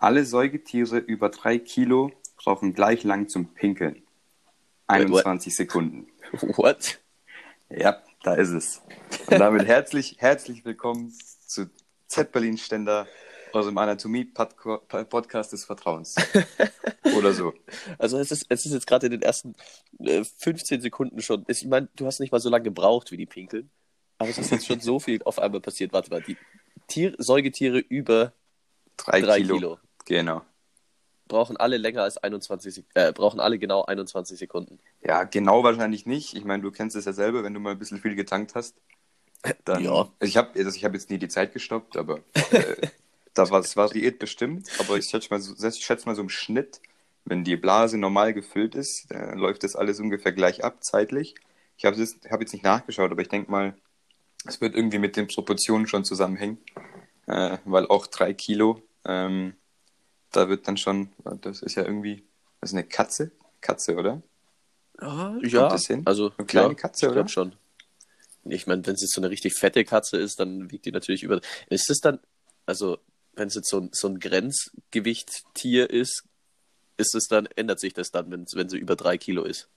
Alle Säugetiere über drei Kilo brauchen gleich lang zum Pinkeln. 21 Sekunden. What? Ja, da ist es. Und damit herzlich, herzlich willkommen zu Z Berlin Ständer aus dem Anatomie-Podcast des Vertrauens. Oder so. Also es ist, es ist jetzt gerade in den ersten äh, 15 Sekunden schon. Ich meine, du hast nicht mal so lange gebraucht wie die Pinkeln. Aber es ist jetzt schon so viel auf einmal passiert. Warte mal, die Tier, Säugetiere über Drei, drei Kilo. Kilo. Genau. brauchen alle länger als 21 Sek äh, brauchen alle genau 21 Sekunden. Ja, genau wahrscheinlich nicht. Ich meine, du kennst es ja selber, wenn du mal ein bisschen viel getankt hast. Dann, Ja. Ich habe also ich hab jetzt nie die Zeit gestoppt, aber äh, da war, es war Diät bestimmt. Aber ich schätze mal, so, ich schätze mal so im Schnitt, wenn die Blase normal gefüllt ist, dann läuft das alles ungefähr gleich ab, zeitlich. Ich habe jetzt, hab jetzt nicht nachgeschaut, aber ich denke mal, es wird irgendwie mit den Proportionen schon zusammenhängen. Äh, weil auch drei Kilo, ähm, da wird dann schon, das ist ja irgendwie, das ist eine Katze? Katze, oder? Ja, Kommt das hin? also Eine kleine ja, Katze, ich oder? glaub schon. Ich meine, wenn es jetzt so eine richtig fette Katze ist, dann wiegt die natürlich über. Ist es dann, also wenn es jetzt so ein, so ein Grenzgewicht-Tier ist, ist es dann, ändert sich das dann, wenn, wenn sie über drei Kilo ist?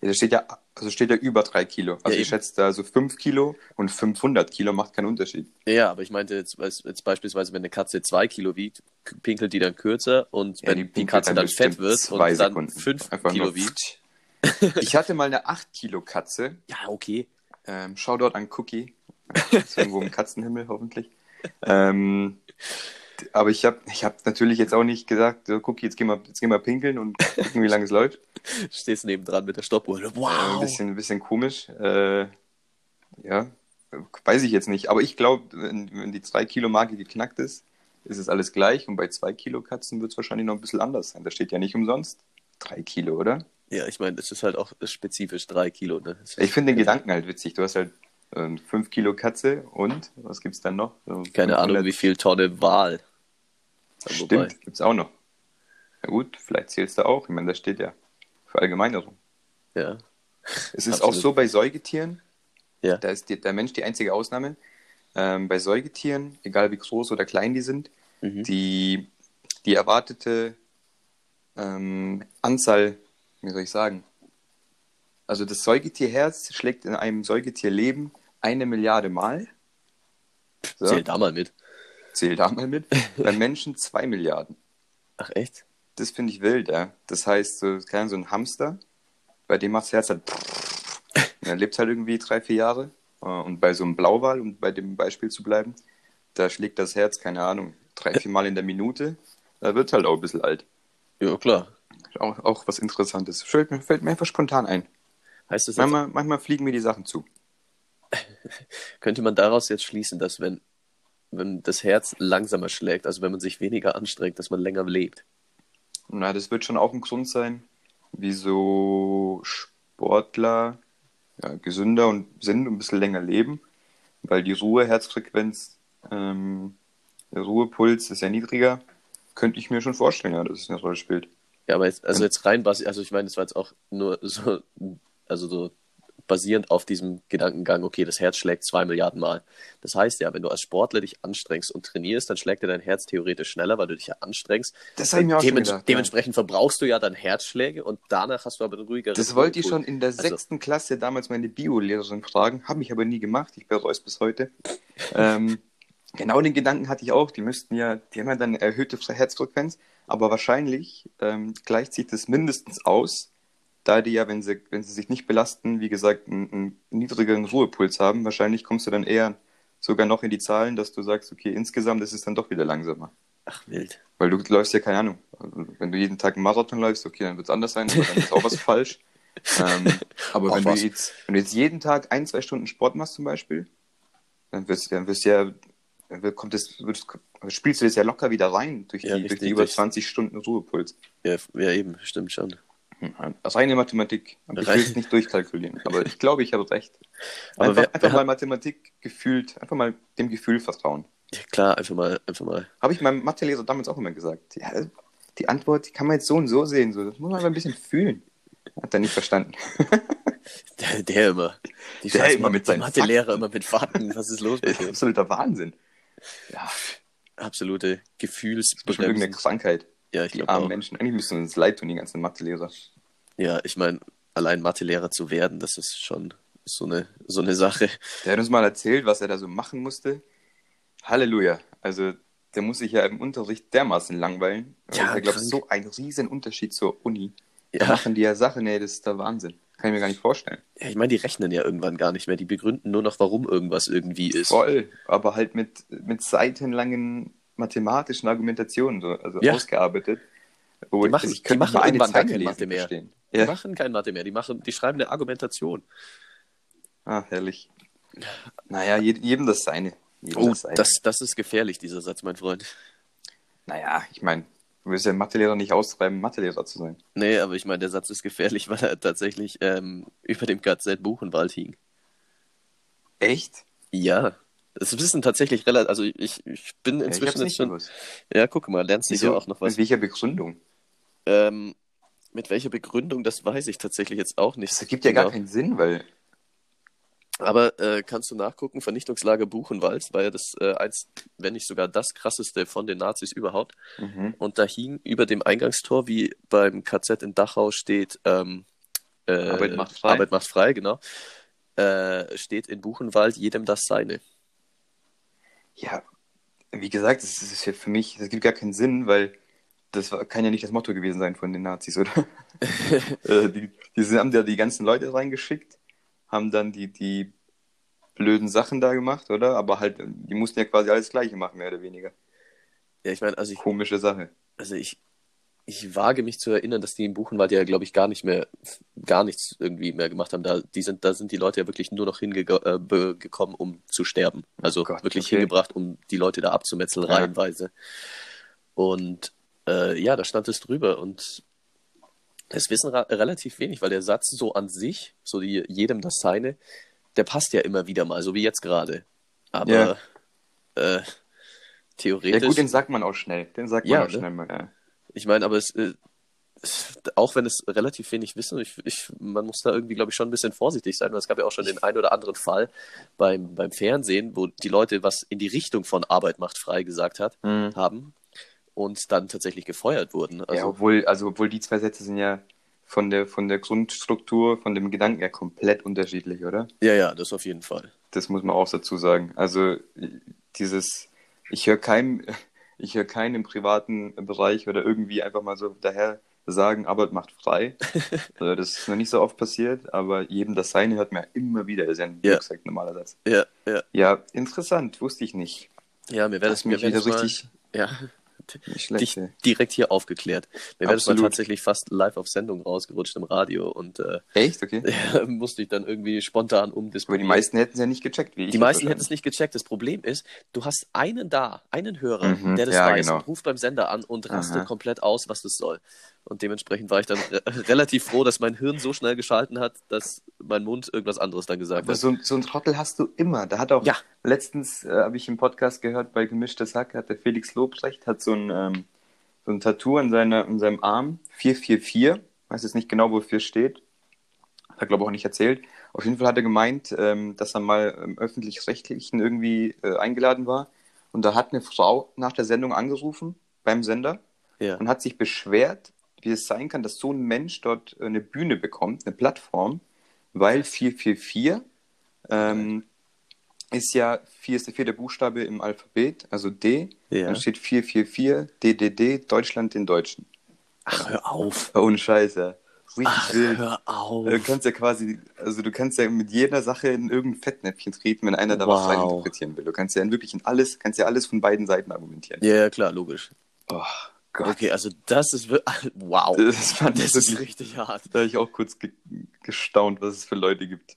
Ja, da steht ja, also steht ja über drei Kilo. Also Ja, ich schätze da so fünf Kilo und 500 Kilo macht keinen Unterschied. Ja, aber ich meinte jetzt, jetzt beispielsweise, wenn eine Katze zwei Kilo wiegt, pinkelt die dann kürzer und Ja, wenn die die, Katze dann dann fett wird und dann Sekunden. fünf Einfach Kilo wiegt. Ich hatte mal eine 8 Kilo Katze. Ja, okay. Ähm, Shoutout an Cookie. Ist irgendwo im Katzenhimmel hoffentlich. Ähm, aber ich habe ich hab natürlich jetzt auch nicht gesagt, so, Cookie, jetzt gehen wir, jetzt gehen wir pinkeln und gucken, wie lange es läuft. Stehst nebendran mit der Stoppuhr. Äh, Wow. ein, bisschen, ein bisschen komisch. Äh, ja, weiß ich jetzt nicht. Aber ich glaube, wenn, wenn die 2 Kilo Marke geknackt ist, ist es alles gleich. Und bei 2 Kilo Katzen wird es wahrscheinlich noch ein bisschen anders sein. Da steht ja nicht umsonst 3 Kilo, oder? Ja, ich meine, es ist halt auch spezifisch drei Kilo. Ne? Es Ich finde den Gedanken halt witzig. Du hast halt 5 Kilo Katze und was gibt's dann noch? So Keine 500 Ahnung, wie viel Tonne Wal. Wobei- Stimmt, gibt's auch noch. Na gut, vielleicht zählst du auch. Ich meine, das steht ja für Allgemeinerung. Ja. Es ist Absolut. auch so bei Säugetieren, Ja. da ist die, der Mensch die einzige Ausnahme. Ähm, bei Säugetieren, egal wie groß oder klein die sind, Mhm. die, die erwartete ähm, Anzahl, wie soll ich sagen, also das Säugetierherz schlägt in einem Säugetierleben eine Milliarde Mal. So, Zähl da mal mit. Zähl da mal mit. Beim Menschen zwei Milliarden. Ach, echt? Das finde ich wild, ja. Das heißt, so, so ein Hamster, bei dem macht das Herz halt. Er lebt halt irgendwie drei, vier Jahre. Äh, Und bei so einem Blauwal, um bei dem Beispiel zu bleiben, da schlägt das Herz, keine Ahnung, drei, vier Mal in der Minute. Da wird halt auch ein bisschen alt. Ja, klar. Auch, auch was Interessantes. Fällt mir, fällt mir einfach spontan ein. Heißt das Manchmal, manchmal fliegen mir die Sachen zu. könnte man daraus jetzt schließen, dass wenn, wenn das Herz langsamer schlägt, also wenn man sich weniger anstrengt, dass man länger lebt? Na, das wird schon auch ein Grund sein, wieso Sportler ja, gesünder und sind und ein bisschen länger leben, weil die Ruheherzfrequenz, ähm, der Ruhepuls ist ja niedriger. Könnte ich mir schon vorstellen, ja, dass es eine Rolle spielt. Ja, aber jetzt, also jetzt rein, also ich meine, das war jetzt auch nur so, also so basierend auf diesem Gedankengang, okay, das Herz schlägt zwei Milliarden Mal. Das heißt ja, wenn du als Sportler dich anstrengst und trainierst, dann schlägt dir dein Herz theoretisch schneller, weil du dich ja anstrengst. Das habe ich mir auch schon Demen- gedacht. Ja. Dementsprechend verbrauchst du ja dann Herzschläge und danach hast du aber eine ruhigere Das wollte ich schon in der Also- sechsten Klasse damals meine Biolehrerin fragen, habe ich aber nie gemacht, ich bereue es bis heute. ähm, genau den Gedanken hatte ich auch, die müssten ja, die haben ja dann eine erhöhte Herzfrequenz, aber wahrscheinlich ähm, gleicht sich das mindestens aus, da die ja, wenn sie, wenn sie sich nicht belasten, wie gesagt, einen, einen niedrigeren Ruhepuls haben, wahrscheinlich kommst du dann eher sogar noch in die Zahlen, dass du sagst, okay, insgesamt ist es dann doch wieder langsamer. Ach, wild. Weil du läufst ja, keine Ahnung, wenn du jeden Tag einen Marathon läufst, okay, dann wird es anders sein, aber dann ist auch was falsch. Ähm, aber Auch wenn was. du, jetzt, wenn du jetzt jeden Tag ein, zwei Stunden Sport machst zum Beispiel, dann wirst, dann wirst du ja, dann kommt das, wird, spielst du das ja locker wieder rein durch die, Ja, durch richtig, die über durch- 20 Stunden Ruhepuls. Ja, ja, eben, stimmt schon. Reine Mathematik. Aber ich Rein- will es nicht durchkalkulieren. Aber ich glaube, ich habe recht. Aber Einfach, wer- einfach wer mal hat- Mathematik gefühlt, einfach mal dem Gefühl vertrauen. Ja, klar, einfach mal, einfach mal. Habe ich meinem Mathelehrer damals auch immer gesagt. Ja, die Antwort, die kann man jetzt so und so sehen. So. Das muss man einfach ein bisschen fühlen. Hat er nicht verstanden. Der, der immer. Die Der immer mit seinen Mathelehrer immer mit Fakten. Was ist los mit dem? Absoluter Wahnsinn. Ja. absolute schon irgendeine Krankheit. Ja, ich glaube armen auch. Menschen. Eigentlich müssen uns leid tun, die ganzen Mathelehrer. Ja, ich meine, allein Mathelehrer zu werden, das ist schon so eine, so eine Sache. Der hat uns mal erzählt, was er da so machen musste. Halleluja. Also, der muss sich ja im Unterricht dermaßen langweilen. Ja, das ist, glaube ich, so ein riesen Unterschied zur Uni. Da Ja, machen die ja Sachen, ey, das ist der Wahnsinn. Kann ich mir gar nicht vorstellen. ja ich meine, die rechnen ja irgendwann gar nicht mehr. Die begründen nur noch, warum irgendwas irgendwie ist. Voll, aber halt mit, mit seitenlangen mathematischen Argumentationen, so, also Ja. ausgearbeitet. Wo Die machen- ich die machen irgendwann gar kein lesen Mathe mehr. verstehen. Die Ja. machen kein Mathe mehr, die, machen, die schreiben eine Argumentation. Ah, herrlich. Naja, je- jedem das seine. Jedem Oh, das seine. das, das ist gefährlich, dieser Satz, mein Freund. Naja, ich meine, du willst ja Mathelehrer nicht austreiben, Mathelehrer zu sein. Nee, aber ich meine, der Satz ist gefährlich, weil er tatsächlich ähm, über dem KZ Buchenwald hing. Echt? Ja, das wissen tatsächlich relativ, also ich, ich bin Ja, ich inzwischen jetzt schon, gewusst. ja, guck mal, lernst du ja auch noch was. Mit welcher Begründung? Ähm, mit welcher Begründung, das weiß ich tatsächlich jetzt auch nicht. Das ergibt ja gar genau. keinen Sinn, weil Aber äh, kannst du nachgucken, Vernichtungslager Buchenwald war ja das äh, eins, wenn nicht sogar das krasseste von den Nazis überhaupt. mhm. Und da hing über dem Eingangstor, wie beim KZ in Dachau steht, ähm, äh, Arbeit macht frei. Arbeit macht frei, genau. Äh, steht in Buchenwald jedem das seine. Ja, wie gesagt, das ist ja für mich, das gibt gar keinen Sinn, weil das war, kann ja nicht das Motto gewesen sein von den Nazis, oder? Äh, die, die haben da die ganzen Leute reingeschickt, haben dann die, die blöden Sachen da gemacht, oder? Aber halt, die mussten ja quasi alles Gleiche machen, mehr oder weniger. Ja, ich meine, also ich, Komische Sache. also ich, ich wage mich zu erinnern, dass die in Buchenwald ja, glaube ich, gar nicht mehr, gar nichts irgendwie mehr gemacht haben. Da, die sind, da sind die Leute ja wirklich nur noch hingekommen, um zu sterben. Also Oh Gott, wirklich okay. hingebracht, um die Leute da abzumetzeln, Ja. reihenweise. Und äh, ja, da stand es drüber und das wissen relativ wenig, weil der Satz so an sich, so die, jedem das seine, der passt ja immer wieder mal, so wie jetzt gerade. Aber äh, Ja, theoretisch. gut, den sagt man auch schnell. Den sagt Ja, man auch ne? schnell mal, ja. Ich meine, aber es, äh, auch wenn es relativ wenig wissen, ich, ich, man muss da irgendwie, glaube ich, schon ein bisschen vorsichtig sein, weil es gab ja auch schon den einen oder anderen Fall beim, beim Fernsehen, wo die Leute was in die Richtung von Arbeit macht frei gesagt hat, Mhm. haben und dann tatsächlich gefeuert wurden. ja, Also, obwohl, also obwohl die zwei Sätze sind ja von der, von der Grundstruktur, von dem Gedanken her komplett unterschiedlich, oder? ja, ja, das auf jeden Fall. Das muss man auch dazu sagen. Also dieses, ich höre keinem, ich höre keinen im privaten Bereich oder irgendwie einfach mal so daher sagen, Arbeit macht frei. Also das ist noch nicht so oft passiert, aber jedem das Seine hört man ja immer wieder. Das ist ja ein Ja. gesagt normaler Satz. Ja, ja. Ja, interessant, wusste ich nicht. Ja, mir wäre das mir wär wieder das mal, richtig ja. Dich direkt hier aufgeklärt. Mir wäre das mal tatsächlich fast live auf Sendung rausgerutscht im Radio und äh, Echt? Okay. musste ich dann irgendwie spontan Aber umdisponieren. die meisten hätten es ja nicht gecheckt, wie ich. Die meisten hätten es nicht gecheckt. Das Problem ist, du hast einen da, einen Hörer, Mhm, der das ja, weiß genau. und ruft beim Sender an und rastet Aha. komplett aus, was das soll. Und dementsprechend war ich dann re relativ froh, dass mein Hirn so schnell geschalten hat, dass mein Mund irgendwas anderes dann gesagt Aber hat. so, so ein Trottel hast du immer. Da hat auch Ja. letztens, äh, habe ich im Podcast gehört, bei Gemischtes Hack, hat der Felix Lobrecht, hat so ein, ähm, so ein Tattoo an, seiner, an seinem Arm, 444, weiß jetzt nicht genau, wofür es steht. Hat er, glaube ich, auch nicht erzählt. Auf jeden Fall hat er gemeint, ähm, dass er mal im Öffentlich-Rechtlichen irgendwie äh, eingeladen war. Und da hat eine Frau nach der Sendung angerufen beim Sender Ja. und hat sich beschwert, wie es sein kann, dass so ein Mensch dort äh, eine Bühne bekommt, eine Plattform, weil 444 ähm, ist ja, 4 ist der vierte Buchstabe im Alphabet, also D, Ja. dann steht 444, DDD, Deutschland den Deutschen. Ach, hör auf. Oh, ohne Scheiße. Richtig Ach, wild. hör auf. Du kannst ja quasi, also du kannst ja mit jeder Sache in irgendein Fettnäpfchen treten, wenn einer da was Wow. reininterpretieren will. Du kannst ja in wirklich in alles, kannst ja alles von beiden Seiten argumentieren. Ja, ja, klar, logisch. Oh Gott. Okay, also das ist wirklich. Wow. Das fand Das ist wirklich, richtig hart. da habe ich auch kurz ge gestaunt, was es für Leute gibt.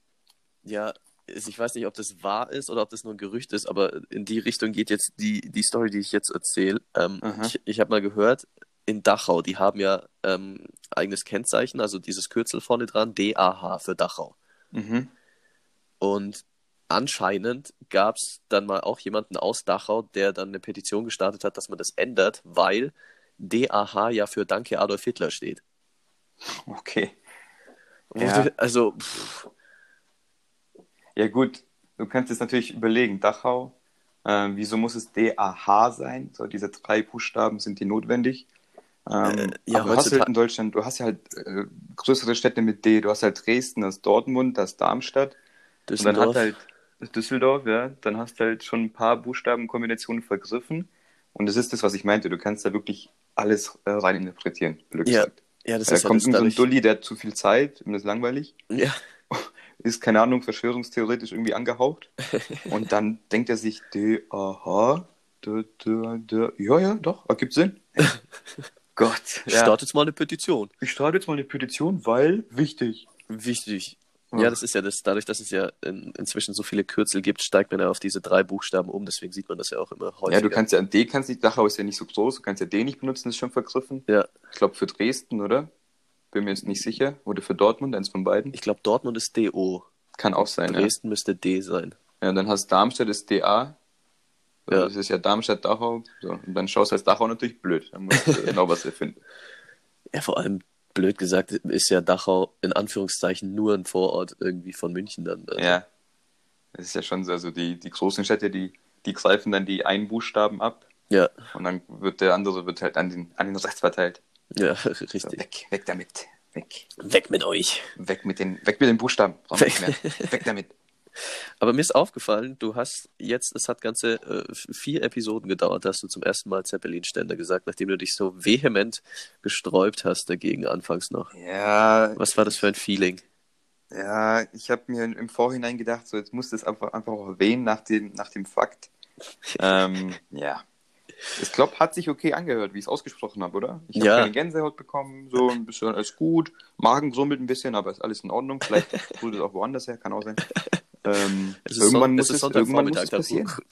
Ja, ist- ich weiß nicht, ob das wahr ist oder ob das nur ein Gerücht ist, aber in die Richtung geht jetzt die, die Story, die ich jetzt erzähle. Ähm, ich ich habe mal gehört, in Dachau, die haben ja ähm, eigenes Kennzeichen, also dieses Kürzel vorne dran, DAH für Dachau. Mhm. Und anscheinend gab es dann mal auch jemanden aus Dachau, der dann eine Petition gestartet hat, dass man das ändert, weil DAH ja für Danke Adolf Hitler steht. Okay. Ja. du- Also, pff, Ja gut, du kannst jetzt natürlich überlegen, Dachau, Ähm, wieso muss es DAH sein? So, diese drei Buchstaben sind die notwendig. Ähm, Äh, ja, du hast halt in Deutschland, du hast ja halt äh, größere Städte mit D. Du hast halt Dresden, das Dortmund, das Darmstadt. Und dann Düsseldorf. hat halt Düsseldorf, ja, dann hast du halt schon ein paar Buchstabenkombinationen vergriffen. Und das ist das, was ich meinte. Du kannst da wirklich alles äh, reininterpretieren, blöd Ja, ja, das Da ist ja kommt irgend so ein. Dulli, der hat zu viel Zeit und ist langweilig. Ja, Ist, keine Ahnung, verschwörungstheoretisch irgendwie angehaucht. Und dann denkt er sich, D, aha, d, d, d, ja, ja, doch, ergibt Sinn. Gott, ja. startet jetzt mal eine Petition. Ich starte jetzt mal eine Petition, weil wichtig. Wichtig. Ja. Ja, das ist ja das, dadurch, dass es ja in, inzwischen so viele Kürzel gibt, steigt man ja auf diese drei Buchstaben um, deswegen sieht man das ja auch immer häufiger. Ja, du kannst ja, D kannst nicht, Dachau ist ja nicht so groß, du kannst ja D nicht benutzen, das ist schon vergriffen. Ja, Ich glaube für Dresden, oder? Bin mir jetzt nicht sicher. Oder für Dortmund, eins von beiden. ich glaube, Dortmund ist DO. Kann auch sein, ja. Dresden müsste D sein. ja. Dann hast Darmstadt ist DA. Ja. Ja. Das ist ja Darmstadt, Dachau. So. Und dann schaust du als Dachau natürlich blöd. Dann musst du genau was erfinden. Ja, vor allem, blöd gesagt, ist ja Dachau in Anführungszeichen nur ein Vorort irgendwie von München dann. Also, Ja. Das ist ja schon so, also die, die großen Städte, die, die greifen dann die einen Buchstaben ab Ja, und dann wird der andere wird halt an den, an den Rest verteilt. ja, So, richtig. weg, weg damit. Weg. Weg mit euch. Weg mit den, weg mit den Buchstaben. Mehr. Weg damit. Aber mir ist aufgefallen, du hast jetzt, es hat ganze äh, vier Episoden gedauert, hast du zum ersten Mal Zeppelin-Ständer gesagt, nachdem du dich so vehement gesträubt hast dagegen anfangs noch. Ja, Was war das für ein Feeling? Ja, ich habe mir im Vorhinein gedacht, so jetzt muss das einfach, einfach auch erwähnen nach dem, nach dem Fakt. ähm, ja. Ich glaube, hat sich okay angehört, wie ich es ausgesprochen habe, oder? Ich habe Ja. keine Gänsehaut bekommen, so ein bisschen alles gut. Magen grummelt ein bisschen, aber ist alles in Ordnung. Vielleicht tut es auch woanders her, kann auch sein. Ähm, Es ist, irgendwann Son muss es es, irgendwann muss es da, passieren.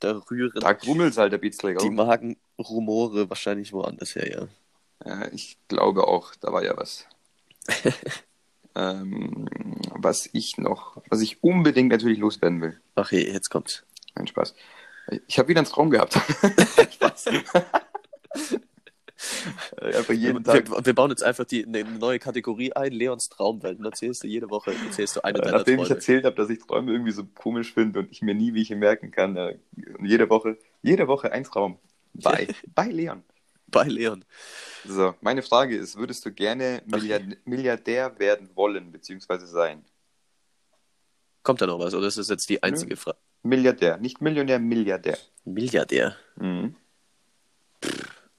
da, da rühren Da grummelt halt der Beatsträger die. Magenrumore wahrscheinlich woanders her, ja. Ja, ich glaube auch, da war ja was. ähm, was ich noch, was ich unbedingt natürlich loswerden will. Ach je, jetzt kommt's. Nein, Spaß. Ich habe wieder einen Traum gehabt. Spaß. Äh, Einfach jeden Tag. Wir, wir bauen jetzt einfach die, eine neue Kategorie ein, Leons Traumwelt. Und erzählst du jede Woche erzählst du eine Äh, deiner Nachdem ich Träume. erzählt habe, dass ich Träume irgendwie so komisch finde und ich mir nie welche merken kann. Äh, jede Woche, jede Woche ein Traum. Bei, bei Leon. Bei Leon. So, meine Frage ist, würdest du gerne Milliard Milliardär werden wollen, beziehungsweise sein? Kommt da noch was? Oder ist das jetzt die einzige Frage? Milliardär, nicht Millionär, Milliardär. Milliardär. Mhm.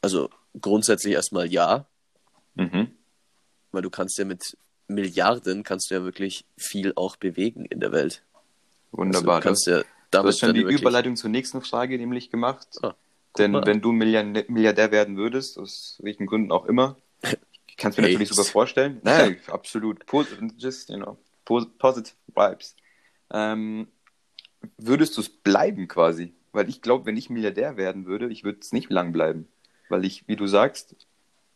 Also grundsätzlich erstmal ja, Mhm. weil du kannst ja mit Milliarden kannst du ja wirklich viel auch bewegen in der Welt. Wunderbar. Also du kannst ja du damit hast schon die wirklich, Überleitung zur nächsten Frage nämlich gemacht. Ah, Denn mal. wenn du Milliardär, werden würdest, aus welchen Gründen auch immer, ich kann es mir Hey. natürlich super vorstellen. Nein, absolut. Just, you know, po positive vibes. Ähm, würdest du es bleiben quasi? Weil ich glaube, wenn ich Milliardär werden würde, ich würde es nicht lang bleiben. Weil ich, wie du sagst,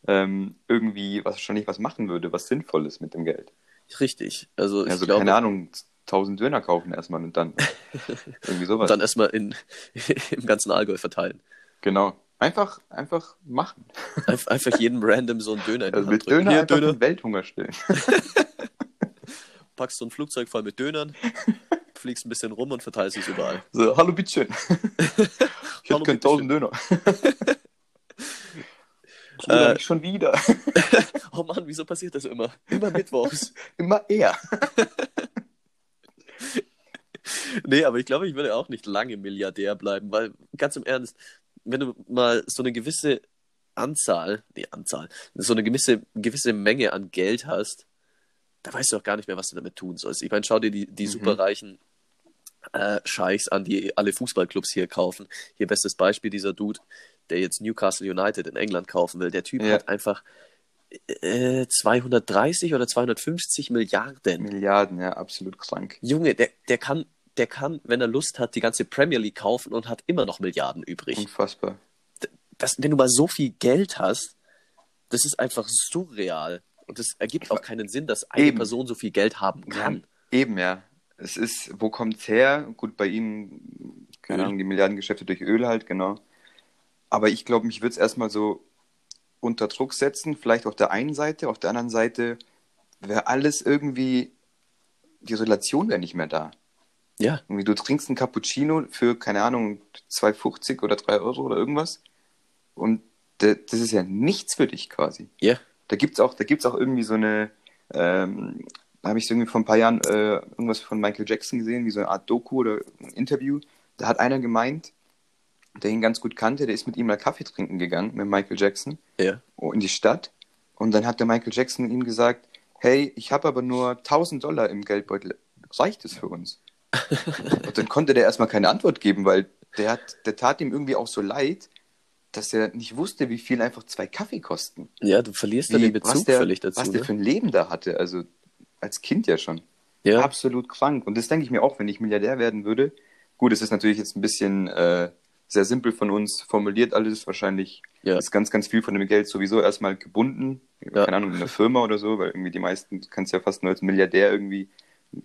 ähm, irgendwie wahrscheinlich was machen würde, was Sinnvolles mit dem Geld. richtig. Also ich Also, glaube, keine Ahnung, 1000 Döner kaufen erstmal und dann irgendwie sowas. und dann erstmal in, im ganzen Allgäu verteilen. genau. Einfach, einfach machen. Einf- Einfach jedem random so einen Döner in die Also Hand mit drücken. Döner Hier, Döner. Welthunger stillen. Packst so ein Flugzeug voll mit Dönern, fliegst ein bisschen rum und verteilst es überall. So, hallo bitteschön. Ich hätte bitteschön. 1000 Döner. Äh, äh, schon wieder. Oh Mann, wieso passiert das immer? Immer mittwochs. Immer eher. Nee, aber ich glaube, ich würde auch nicht lange Milliardär bleiben, weil ganz im Ernst, wenn du mal so eine gewisse Anzahl, nee, Anzahl, so eine gewisse, gewisse Menge an Geld hast, da weißt du auch gar nicht mehr, was du damit tun sollst. Ich meine, schau dir die, die Mhm. superreichen äh, Scheichs an, die alle Fußballclubs hier kaufen. Hier bestes Beispiel dieser Dude, der jetzt Newcastle United in England kaufen will. Der Typ Ja. hat einfach äh, 230 oder 250 Milliarden. Milliarden, ja, absolut krank. Junge, der, der kann, der kann, wenn er Lust hat, die ganze Premier League kaufen und hat immer noch Milliarden übrig. Unfassbar. Das, wenn du mal so viel Geld hast, das ist einfach surreal. Und es ergibt auch keinen Sinn, dass eine Eben. Person so viel Geld haben kann. Eben, ja. Es ist, wo kommt's her? Gut, bei ihm, keine. Ahnung, die Milliardengeschäfte durch Öl halt, genau. Aber ich glaube, mich würde es erstmal so unter Druck setzen, vielleicht auf der einen Seite, auf der anderen Seite wäre alles irgendwie, die Relation wäre nicht mehr da. Ja. Irgendwie, du trinkst einen Cappuccino für, keine Ahnung, 2,50 oder 3 Euro oder irgendwas. Und das ist ja nichts für dich quasi. Ja. Da gibt's auch, da gibt's auch irgendwie so eine, ähm, da habe ich irgendwie vor ein paar Jahren äh, irgendwas von Michael Jackson gesehen, wie so eine Art Doku oder ein Interview. Da hat einer gemeint, der ihn ganz gut kannte, der ist mit ihm mal Kaffee trinken gegangen, mit Michael Jackson, Ja. in die Stadt. Und dann hat der Michael Jackson ihm gesagt, hey, ich habe aber nur 1000 Dollar im Geldbeutel. Reicht es für uns? Und dann konnte der erstmal keine Antwort geben, weil der, hat, der tat ihm irgendwie auch so leid, dass er nicht wusste, wie viel einfach zwei Kaffee kosten. Ja, du verlierst dann Wie, den was Bezug der, völlig dazu. was der ne? für ein Leben da hatte, also als Kind ja schon. ja. Absolut krank. Und das denke ich mir auch, wenn ich Milliardär werden würde. Gut, es ist natürlich jetzt ein bisschen äh, sehr simpel von uns formuliert alles. Wahrscheinlich Ja. ist ganz, ganz viel von dem Geld sowieso erstmal gebunden. Ja. Keine Ahnung, in einer Firma oder so, weil irgendwie die meisten, du kannst ja fast nur als Milliardär irgendwie,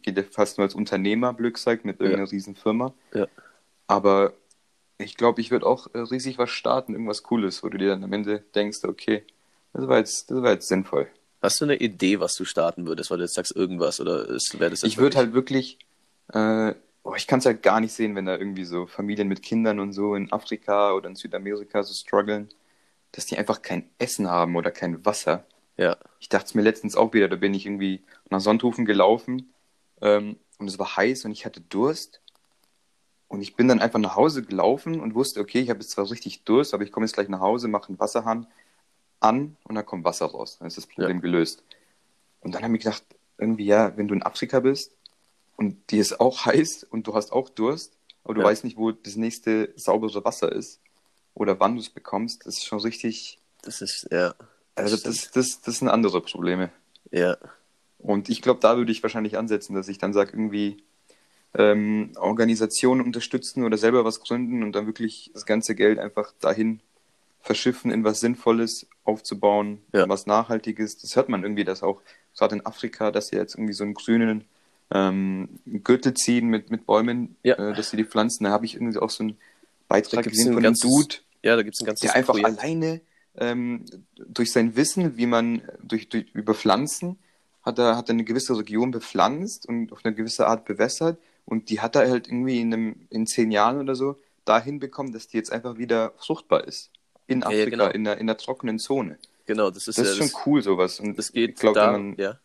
geht ja fast nur als Unternehmer, Glück sagt, mit irgendeiner riesen Firma. Ja. Aber ich glaube, ich würde auch riesig was starten, irgendwas Cooles, wo du dir dann am Ende denkst, okay, das war jetzt, das war jetzt sinnvoll. Hast du eine Idee, was du starten würdest, weil du jetzt sagst irgendwas oder wäre das Ich würde halt wirklich, äh, oh, ich kann es halt gar nicht sehen, wenn da irgendwie so Familien mit Kindern und so in Afrika oder in Südamerika so strugglen, dass die einfach kein Essen haben oder kein Wasser. Ja. Ich dachte es mir letztens auch wieder, da bin ich irgendwie nach Sonthofen gelaufen ähm, und es war heiß und ich hatte Durst. Und ich bin dann einfach nach Hause gelaufen und wusste, okay, ich habe jetzt zwar richtig Durst, aber ich komme jetzt gleich nach Hause, mache einen Wasserhahn an und dann kommt Wasser raus. Dann ist das Problem gelöst. Und dann habe ich gedacht, irgendwie, ja, wenn du in Afrika bist und dir ist auch heiß und du hast auch Durst, aber du Ja. weißt nicht, wo das nächste saubere Wasser ist oder wann du es bekommst, das ist schon richtig. Das ist, ja. Also, stimmt. das, das, das sind andere Probleme. Ja. Und ich glaube, da würde ich wahrscheinlich ansetzen, dass ich dann sage, irgendwie ähm, Organisationen unterstützen oder selber was gründen und dann wirklich das ganze Geld einfach dahin verschiffen, in was Sinnvolles aufzubauen, Ja. was Nachhaltiges. Das hört man irgendwie, dass auch gerade in Afrika, dass sie jetzt irgendwie so einen grünen ähm, Gürtel ziehen mit, mit Bäumen, Ja. äh, dass sie die pflanzen. Da habe ich irgendwie auch so einen Beitrag gibt's gesehen ein von einem Dude, Ja, da gibt es ein ganzes der einfach Projekt. alleine ähm, durch sein Wissen, wie man durch, durch über Pflanzen hat er, hat er eine gewisse Region bepflanzt und auf eine gewisse Art bewässert und die hat er halt irgendwie in, einem, in zehn Jahren oder so dahin bekommen, dass die jetzt einfach wieder fruchtbar ist. In ja, Afrika, genau. in, der, in der trockenen Zone. Genau, das ist Das ja ist schon cool, sowas. Und Das geht ich glaube, da, wenn man, ja.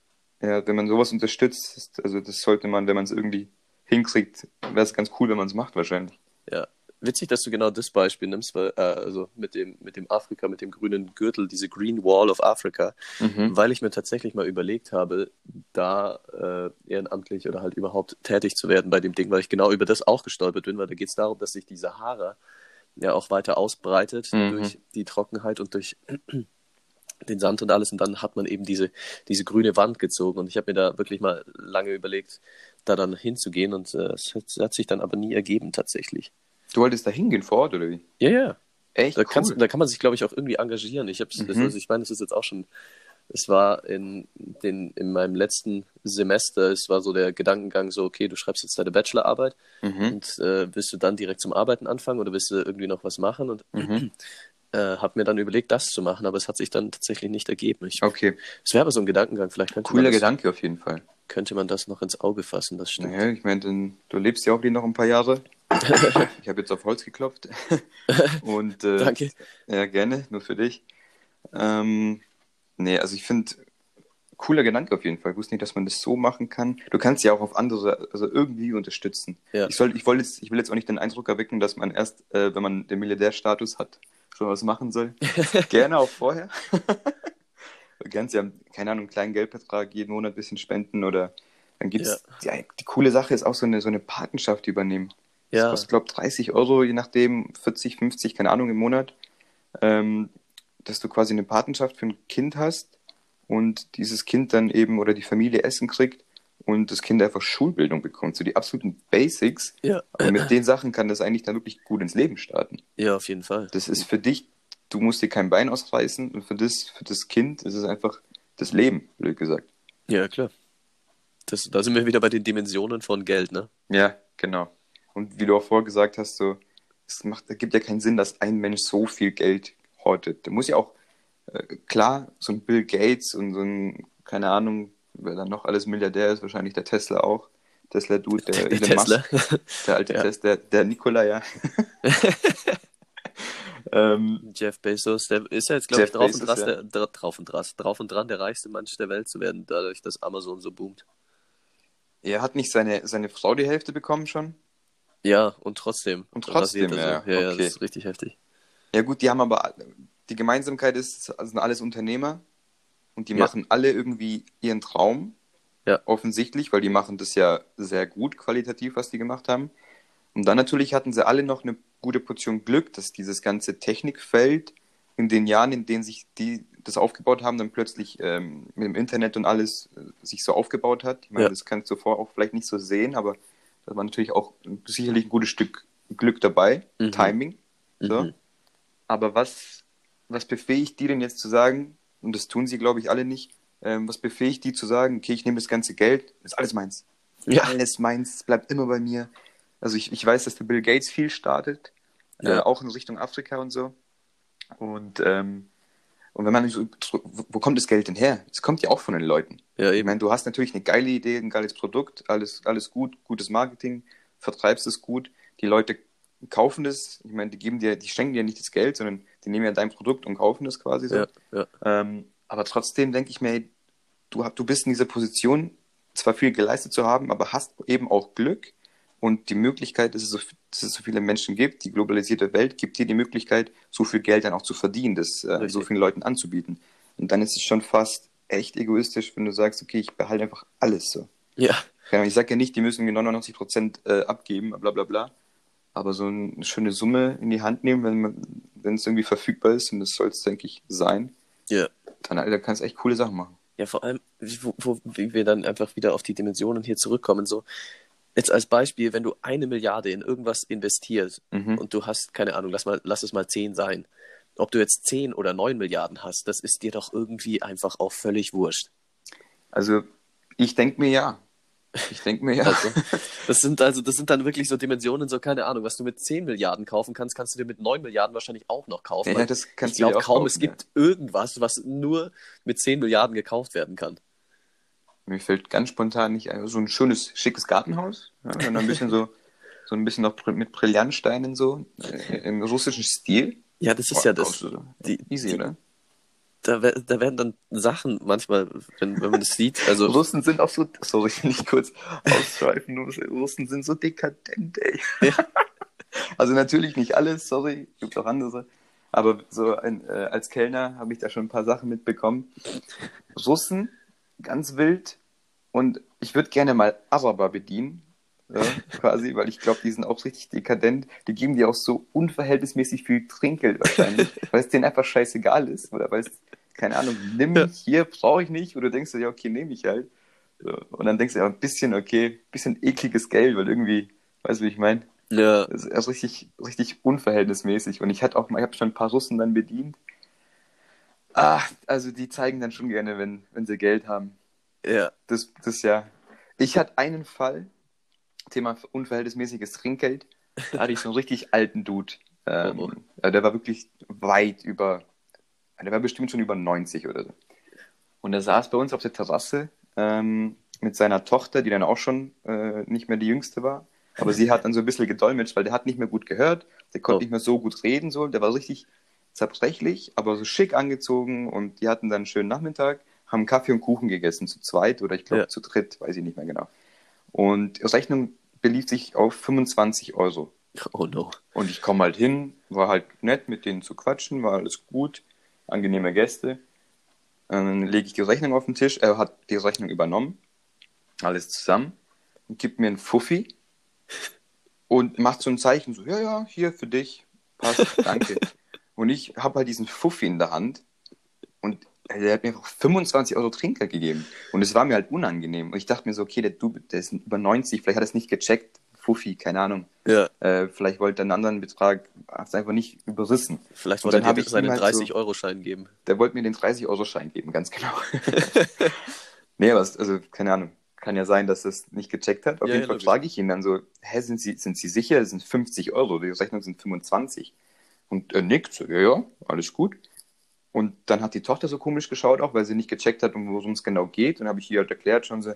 Ja, wenn man sowas unterstützt, also das sollte man, wenn man es irgendwie hinkriegt, wäre es ganz cool, wenn man es macht wahrscheinlich. Ja, witzig, dass du genau das Beispiel nimmst, weil, äh, also mit dem, mit dem Afrika, mit dem grünen Gürtel, diese Green Wall of Africa, Mhm. weil ich mir tatsächlich mal überlegt habe, da äh, ehrenamtlich oder halt überhaupt tätig zu werden bei dem Ding, weil ich genau über das auch gestolpert bin, weil da geht es darum, dass sich die Sahara ja auch weiter ausbreitet Mhm. durch die Trockenheit und durch den Sand und alles und dann hat man eben diese, diese grüne Wand gezogen und ich habe mir da wirklich mal lange überlegt, da dann hinzugehen und äh, es hat, hat sich dann aber nie ergeben tatsächlich. Du wolltest da hingehen vor Ort, oder wie? Ja, ja. Echt? Da, cool. kannst, da kann man sich, glaube ich, auch irgendwie engagieren. Ich hab's, Mhm. also ich meine, das ist jetzt auch schon, es war in, den, in meinem letzten Semester, es war so der Gedankengang so, okay, du schreibst jetzt deine Bachelorarbeit Mhm. und äh, willst du dann direkt zum Arbeiten anfangen oder willst du irgendwie noch was machen? Und Mhm. Äh, habe mir dann überlegt, das zu machen, aber es hat sich dann tatsächlich nicht ergeben. Ich, Okay, Es wäre aber so ein Gedankengang, vielleicht könnte, cooler man das, Gedanke auf jeden Fall. könnte man das noch ins Auge fassen, das stimmt. Naja, ich meine, du lebst ja auch noch ein paar Jahre. ich habe jetzt auf Holz geklopft. Und, äh, Danke. Ja, gerne, nur für dich. Ähm, nee, also ich finde, cooler Gedanke auf jeden Fall. Ich wusste nicht, dass man das so machen kann. Du kannst ja auch auf andere, also irgendwie unterstützen. Ja. Ich, soll, ich, jetzt, ich will jetzt auch nicht den Eindruck erwecken, dass man erst, äh, wenn man den Milliardärstatus hat, schon was machen soll. Gerne auch vorher. Du kannst ja, keine Ahnung, einen kleinen Geldbetrag jeden Monat ein bisschen spenden oder dann gibt's, ja. die coole Sache ist auch so eine, so eine Patenschaft übernehmen. Das Ja, kostet, glaube ich, 30 Euro, je nachdem, 40, 50, keine Ahnung, im Monat. Ähm, dass du quasi eine Patenschaft für ein Kind hast und dieses Kind dann eben oder die Familie Essen kriegt und das Kind einfach Schulbildung bekommt, so die absoluten Basics. ja, Aber mit den Sachen kann das eigentlich dann wirklich gut ins Leben starten. ja, auf jeden Fall. Das ist für dich, du musst dir kein Bein ausreißen und für das, für das Kind ist es einfach das Leben, blöd gesagt. Ja, klar. Das, da sind wir wieder bei den Dimensionen von Geld, ne? Ja, genau. Und wie du auch vorher gesagt hast, so, es macht, es gibt ja keinen Sinn, dass ein Mensch so viel Geld hortet. Der muss ja auch, äh, klar, so ein Bill Gates und so ein, keine Ahnung, wer dann noch alles Milliardär ist, wahrscheinlich der Tesla auch, Tesla-Dude, der, Der Elon Tesla. Musk, der alte Ja. Tesla, der, der Nikola, ja. ähm, Jeff Bezos, der ist ja jetzt, glaube ich, drauf und, Bezos, dran, ja. der, dra- drauf, und dran, drauf und dran, der reichste Mensch der Welt zu werden, dadurch, dass Amazon so boomt. er hat nicht seine, seine Frau die Hälfte bekommen schon? Ja, und trotzdem. Und trotzdem, ja, ja, ja, okay. das ist richtig heftig. Ja gut, die haben aber, die Gemeinsamkeit ist, sind alles Unternehmer und die Ja. machen alle irgendwie ihren Traum. Ja. Offensichtlich, weil die machen das ja sehr gut qualitativ, was die gemacht haben. Und dann natürlich hatten sie alle noch eine gute Portion Glück, dass dieses ganze Technikfeld in den Jahren, in denen sich die das aufgebaut haben, dann plötzlich ähm, mit dem Internet und alles äh, sich so aufgebaut hat. Ich meine, Ja. das kannst du vorher auch vielleicht nicht so sehen, aber da war natürlich auch sicherlich ein gutes Stück Glück dabei, Mhm. Timing. So. Mhm. Aber was, was befähigt die denn jetzt zu sagen, und das tun sie, glaube ich, alle nicht, ähm, was befähigt die zu sagen, okay, ich nehme das ganze Geld, das ist alles meins. Ja. Alles meins, bleibt immer bei mir. Also ich, ich weiß, dass der Bill Gates viel startet, äh, Ja. auch in Richtung Afrika und so. Und, ähm, und wenn man so, wo kommt das Geld denn her? Es kommt ja auch von den Leuten. Ja, Ich meine, du hast natürlich eine geile Idee, ein geiles Produkt, alles, alles gut, gutes Marketing, vertreibst es gut, die Leute kaufen das, ich meine, die geben dir, die schenken dir nicht das Geld, sondern die nehmen ja dein Produkt und kaufen das quasi so. Ja, ja. Ähm, aber trotzdem denke ich mir, du, du bist in dieser Position, zwar viel geleistet zu haben, aber hast eben auch Glück und die Möglichkeit, dass es so, dass es so viele Menschen gibt, die globalisierte Welt gibt dir die Möglichkeit, so viel Geld dann auch zu verdienen, das äh, so vielen Leuten anzubieten. Und dann ist es schon fast echt egoistisch, wenn du sagst, okay, ich behalte einfach alles so. Ja, Ich sage ja nicht, die müssen 99 Prozent äh, abgeben, bla bla bla. Aber so eine schöne Summe in die Hand nehmen, wenn man, wenn es irgendwie verfügbar ist, und das soll es, denke ich, sein, ja. dann Alter, kannst du echt coole Sachen machen. Ja, vor allem, wo, wo, wie wir dann einfach wieder auf die Dimensionen hier zurückkommen. So, jetzt als Beispiel, wenn du eine Milliarde in irgendwas investierst Mhm. und du hast, keine Ahnung, lass, mal, lass es mal zehn sein. Ob du jetzt zehn oder neun Milliarden hast, das ist dir doch irgendwie einfach auch völlig wurscht. Also, ich denke mir ja. Ich denke mir ja. Also, das sind also, das sind dann wirklich so Dimensionen, so keine Ahnung, was du mit 10 Milliarden kaufen kannst, kannst du dir mit 9 Milliarden wahrscheinlich auch noch kaufen. Ja, das kannst ich glaube kaum, kaufen, es gibt irgendwas, was nur mit 10 Milliarden gekauft werden kann. Mir fällt ganz spontan nicht ein, so ein schönes, schickes Gartenhaus. Ja, dann ein bisschen so, so ein bisschen noch mit Brillantsteinen so, äh, im russischen Stil. Ja, das ist Boah, ja das. Die, Easy, die, oder? Da, da werden dann Sachen manchmal, wenn, wenn man das sieht, also Russen sind auch so, sorry, nicht kurz ausschweifen, nur Russen sind so dekadent, ey. Also natürlich nicht alles, sorry, gibt auch andere. Aber so ein, äh, als Kellner habe ich da schon ein paar Sachen mitbekommen. Russen, ganz wild. Und ich würde gerne mal Araber bedienen, ja, quasi, weil ich glaube, die sind auch richtig dekadent. Die geben dir auch so unverhältnismäßig viel Trinkgeld wahrscheinlich, weil es denen einfach scheißegal ist. Oder weil es, keine Ahnung, nimm mich hier, brauche ich nicht. Oder denkst du, ja, okay, nehme ich halt. Und dann denkst du, ja, ein bisschen, okay, ein bisschen ekliges Geld, weil irgendwie, weißt du, wie ich meine? ja, Das ist also richtig, richtig unverhältnismäßig. Und ich hatte auch mal, ich habe schon ein paar Russen dann bedient. Ah, also die zeigen dann schon gerne, wenn, wenn sie Geld haben. ja, Das, das ja. Ich hatte einen Fall, Thema unverhältnismäßiges Trinkgeld. Da hatte ich so einen richtig alten Dude. Ähm, Oh, oh. Der war wirklich weit über, der war bestimmt schon über 90 oder so. Und er saß bei uns auf der Terrasse ähm, mit seiner Tochter, die dann auch schon äh, nicht mehr die jüngste war. Aber sie hat dann so ein bisschen gedolmetscht, weil der hat nicht mehr gut gehört, der konnte Oh. nicht mehr so gut reden, so. der war richtig zerbrechlich, aber so schick angezogen und die hatten dann einen schönen Nachmittag, haben Kaffee und Kuchen gegessen, zu zweit oder ich glaube Ja. zu dritt, weiß ich nicht mehr genau. Und die Rechnung belief sich auf 25 Euro. oh no. Und ich komme halt hin, war halt nett, mit denen zu quatschen, war alles gut, angenehme Gäste. Dann lege ich die Rechnung auf den Tisch, er hat die Rechnung übernommen, alles zusammen, und gibt mir einen Fuffi und macht so ein Zeichen, so, ja, ja, hier für dich, passt, danke. und ich habe halt diesen Fuffi in der Hand und der hat mir einfach 25 Euro Trinkgeld gegeben. Und es war mir halt unangenehm. Und ich dachte mir so, okay, der, du, der ist über 90, vielleicht hat er es nicht gecheckt, Fuffi, keine Ahnung. Ja, Äh, vielleicht wollte er einen anderen Betrag, hat es einfach nicht überrissen. vielleicht wollte er dir seinen halt so- 30-Euro-Schein geben. Der wollte mir den 30-Euro-Schein geben, ganz genau. nee, aber es, also, keine Ahnung. Kann ja sein, dass er es nicht gecheckt hat. Auf Ja, jeden ja, Fall logisch. frage ich ihn dann so, hä, sind Sie, sind Sie sicher? Das sind 50 Euro, die Rechnung sind 25. Und er nickt so, ja, ja, alles gut. Und dann hat die Tochter so komisch geschaut auch, weil sie nicht gecheckt hat, um worum es genau geht. Und habe ich ihr halt erklärt schon so,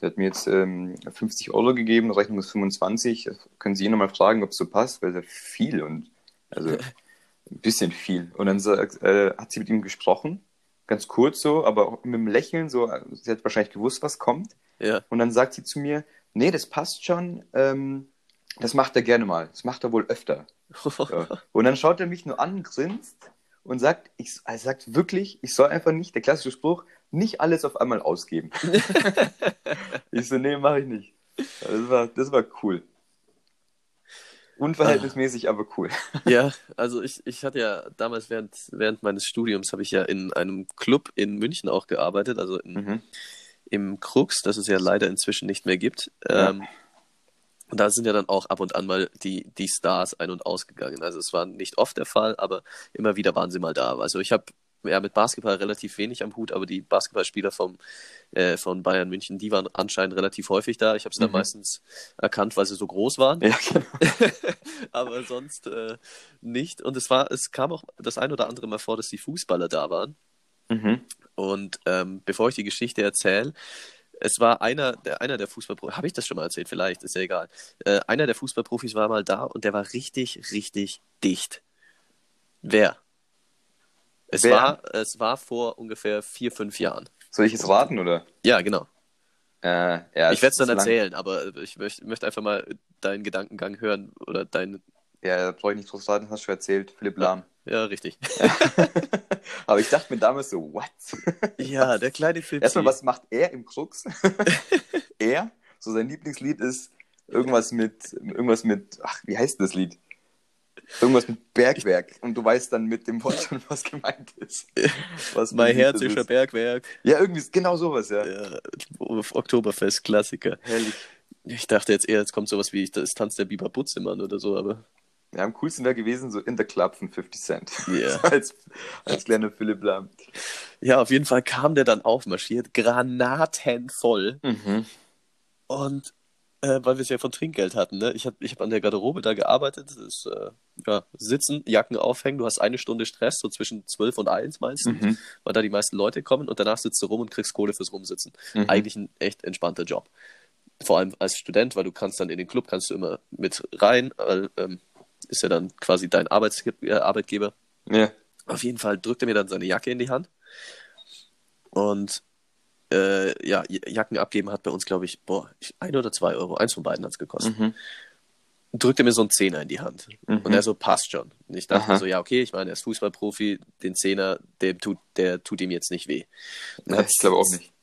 Der hat mir jetzt ähm, 50 Euro gegeben, Rechnung ist 25. Das können Sie ihn nochmal fragen, ob es so passt, weil es ja viel und also ein bisschen viel. Und dann äh, hat sie mit ihm gesprochen, ganz kurz so, aber auch mit einem Lächeln, so, sie hat wahrscheinlich gewusst, was kommt. Ja. Und dann sagt sie zu mir, nee, das passt schon, ähm, das macht er gerne mal, das macht er wohl öfter. Ja. Und dann schaut er mich nur an, grinst und sagt, ich, er sagt wirklich, ich soll einfach nicht, der klassische Spruch, nicht alles auf einmal ausgeben. ich so, nee, mache ich nicht. Das war, das war cool. Unverhältnismäßig, aber cool. Ja, also ich, ich hatte ja damals während, während meines Studiums habe ich ja in einem Club in München auch gearbeitet, also in, Mhm. im Krux, das es ja leider inzwischen nicht mehr gibt. Ja. Ähm, und da sind ja dann auch ab und an mal die, die Stars ein- und ausgegangen. Also es war nicht oft der Fall, aber immer wieder waren sie mal da. Also ich habe ja mit Basketball relativ wenig am Hut, aber die Basketballspieler vom, äh, von Bayern München, die waren anscheinend relativ häufig da. Ich habe sie dann Mhm. meistens erkannt, weil sie so groß waren, Ja, genau. aber sonst äh, nicht. Und es war, es kam auch das ein oder andere Mal vor, dass die Fußballer da waren. Mhm. Und ähm, bevor ich die Geschichte erzähle, es war einer der, einer der Fußballprofis, habe ich das schon mal erzählt? Vielleicht, ist ja egal. Äh, einer der Fußballprofis war mal da und der war richtig, richtig dicht. Wer? Es, Wer? War, es war vor ungefähr vier, fünf Jahren. Soll ich jetzt raten, oder? Ja, genau. Äh, ja, ich werde es dann ist lang- erzählen, aber ich möchte möchte einfach mal deinen Gedankengang hören oder dein. Ja, da brauche ich nicht drauf raten, hast du schon erzählt, Philipp Lahm. Ja, richtig. aber ich dachte mir damals so, what? Ja, der kleine Film. Erstmal, was macht er im Krux? er? So sein Lieblingslied ist irgendwas mit, irgendwas mit, ach, wie heißt das Lied? Irgendwas mit Bergwerk. Und du weißt dann mit dem Wort schon, was gemeint ist. Was Mein Lied Herz das ist ein ist. Bergwerk. Ja, irgendwie genau sowas, ja. Ja, Oktoberfest, Klassiker. Herrlich. Ich dachte jetzt eher, jetzt kommt sowas wie das Tanz der Biber Butzemann oder so, aber Ja, am coolsten wäre gewesen, so in the Club von 50 Cent. Ja. als, als kleiner Philipp Lahm. ja, auf jeden Fall kam der dann aufmarschiert, granatenvoll Mhm. und äh, weil wir es ja von Trinkgeld hatten, ne? Ich habe ich hab an der Garderobe da gearbeitet, das ist, äh, ja, sitzen, Jacken aufhängen, du hast eine Stunde Stress, so zwischen 12 und 1 meistens, Mhm. weil da die meisten Leute kommen und danach sitzt du rum und kriegst Kohle fürs Rumsitzen. Mhm. Eigentlich ein echt entspannter Job. Vor allem als Student, weil du kannst dann in den Club, kannst du immer mit rein, weil ähm, ist ja dann quasi dein Arbeits äh, Arbeitgeber. Ja. Auf jeden Fall drückt er mir dann seine Jacke in die Hand. Und äh, ja, Jacken abgeben hat bei uns, glaube ich, boah, ein oder zwei Euro. Eins von beiden hat es gekostet. Mhm. Drückt er mir so einen Zehner in die Hand. Mhm. Und er so, passt schon. Und ich dachte Aha. so, ja, okay, ich meine, er ist Fußballprofi, den Zehner, dem tut, der tut ihm jetzt nicht weh. Ja, hat's- ich glaube auch nicht.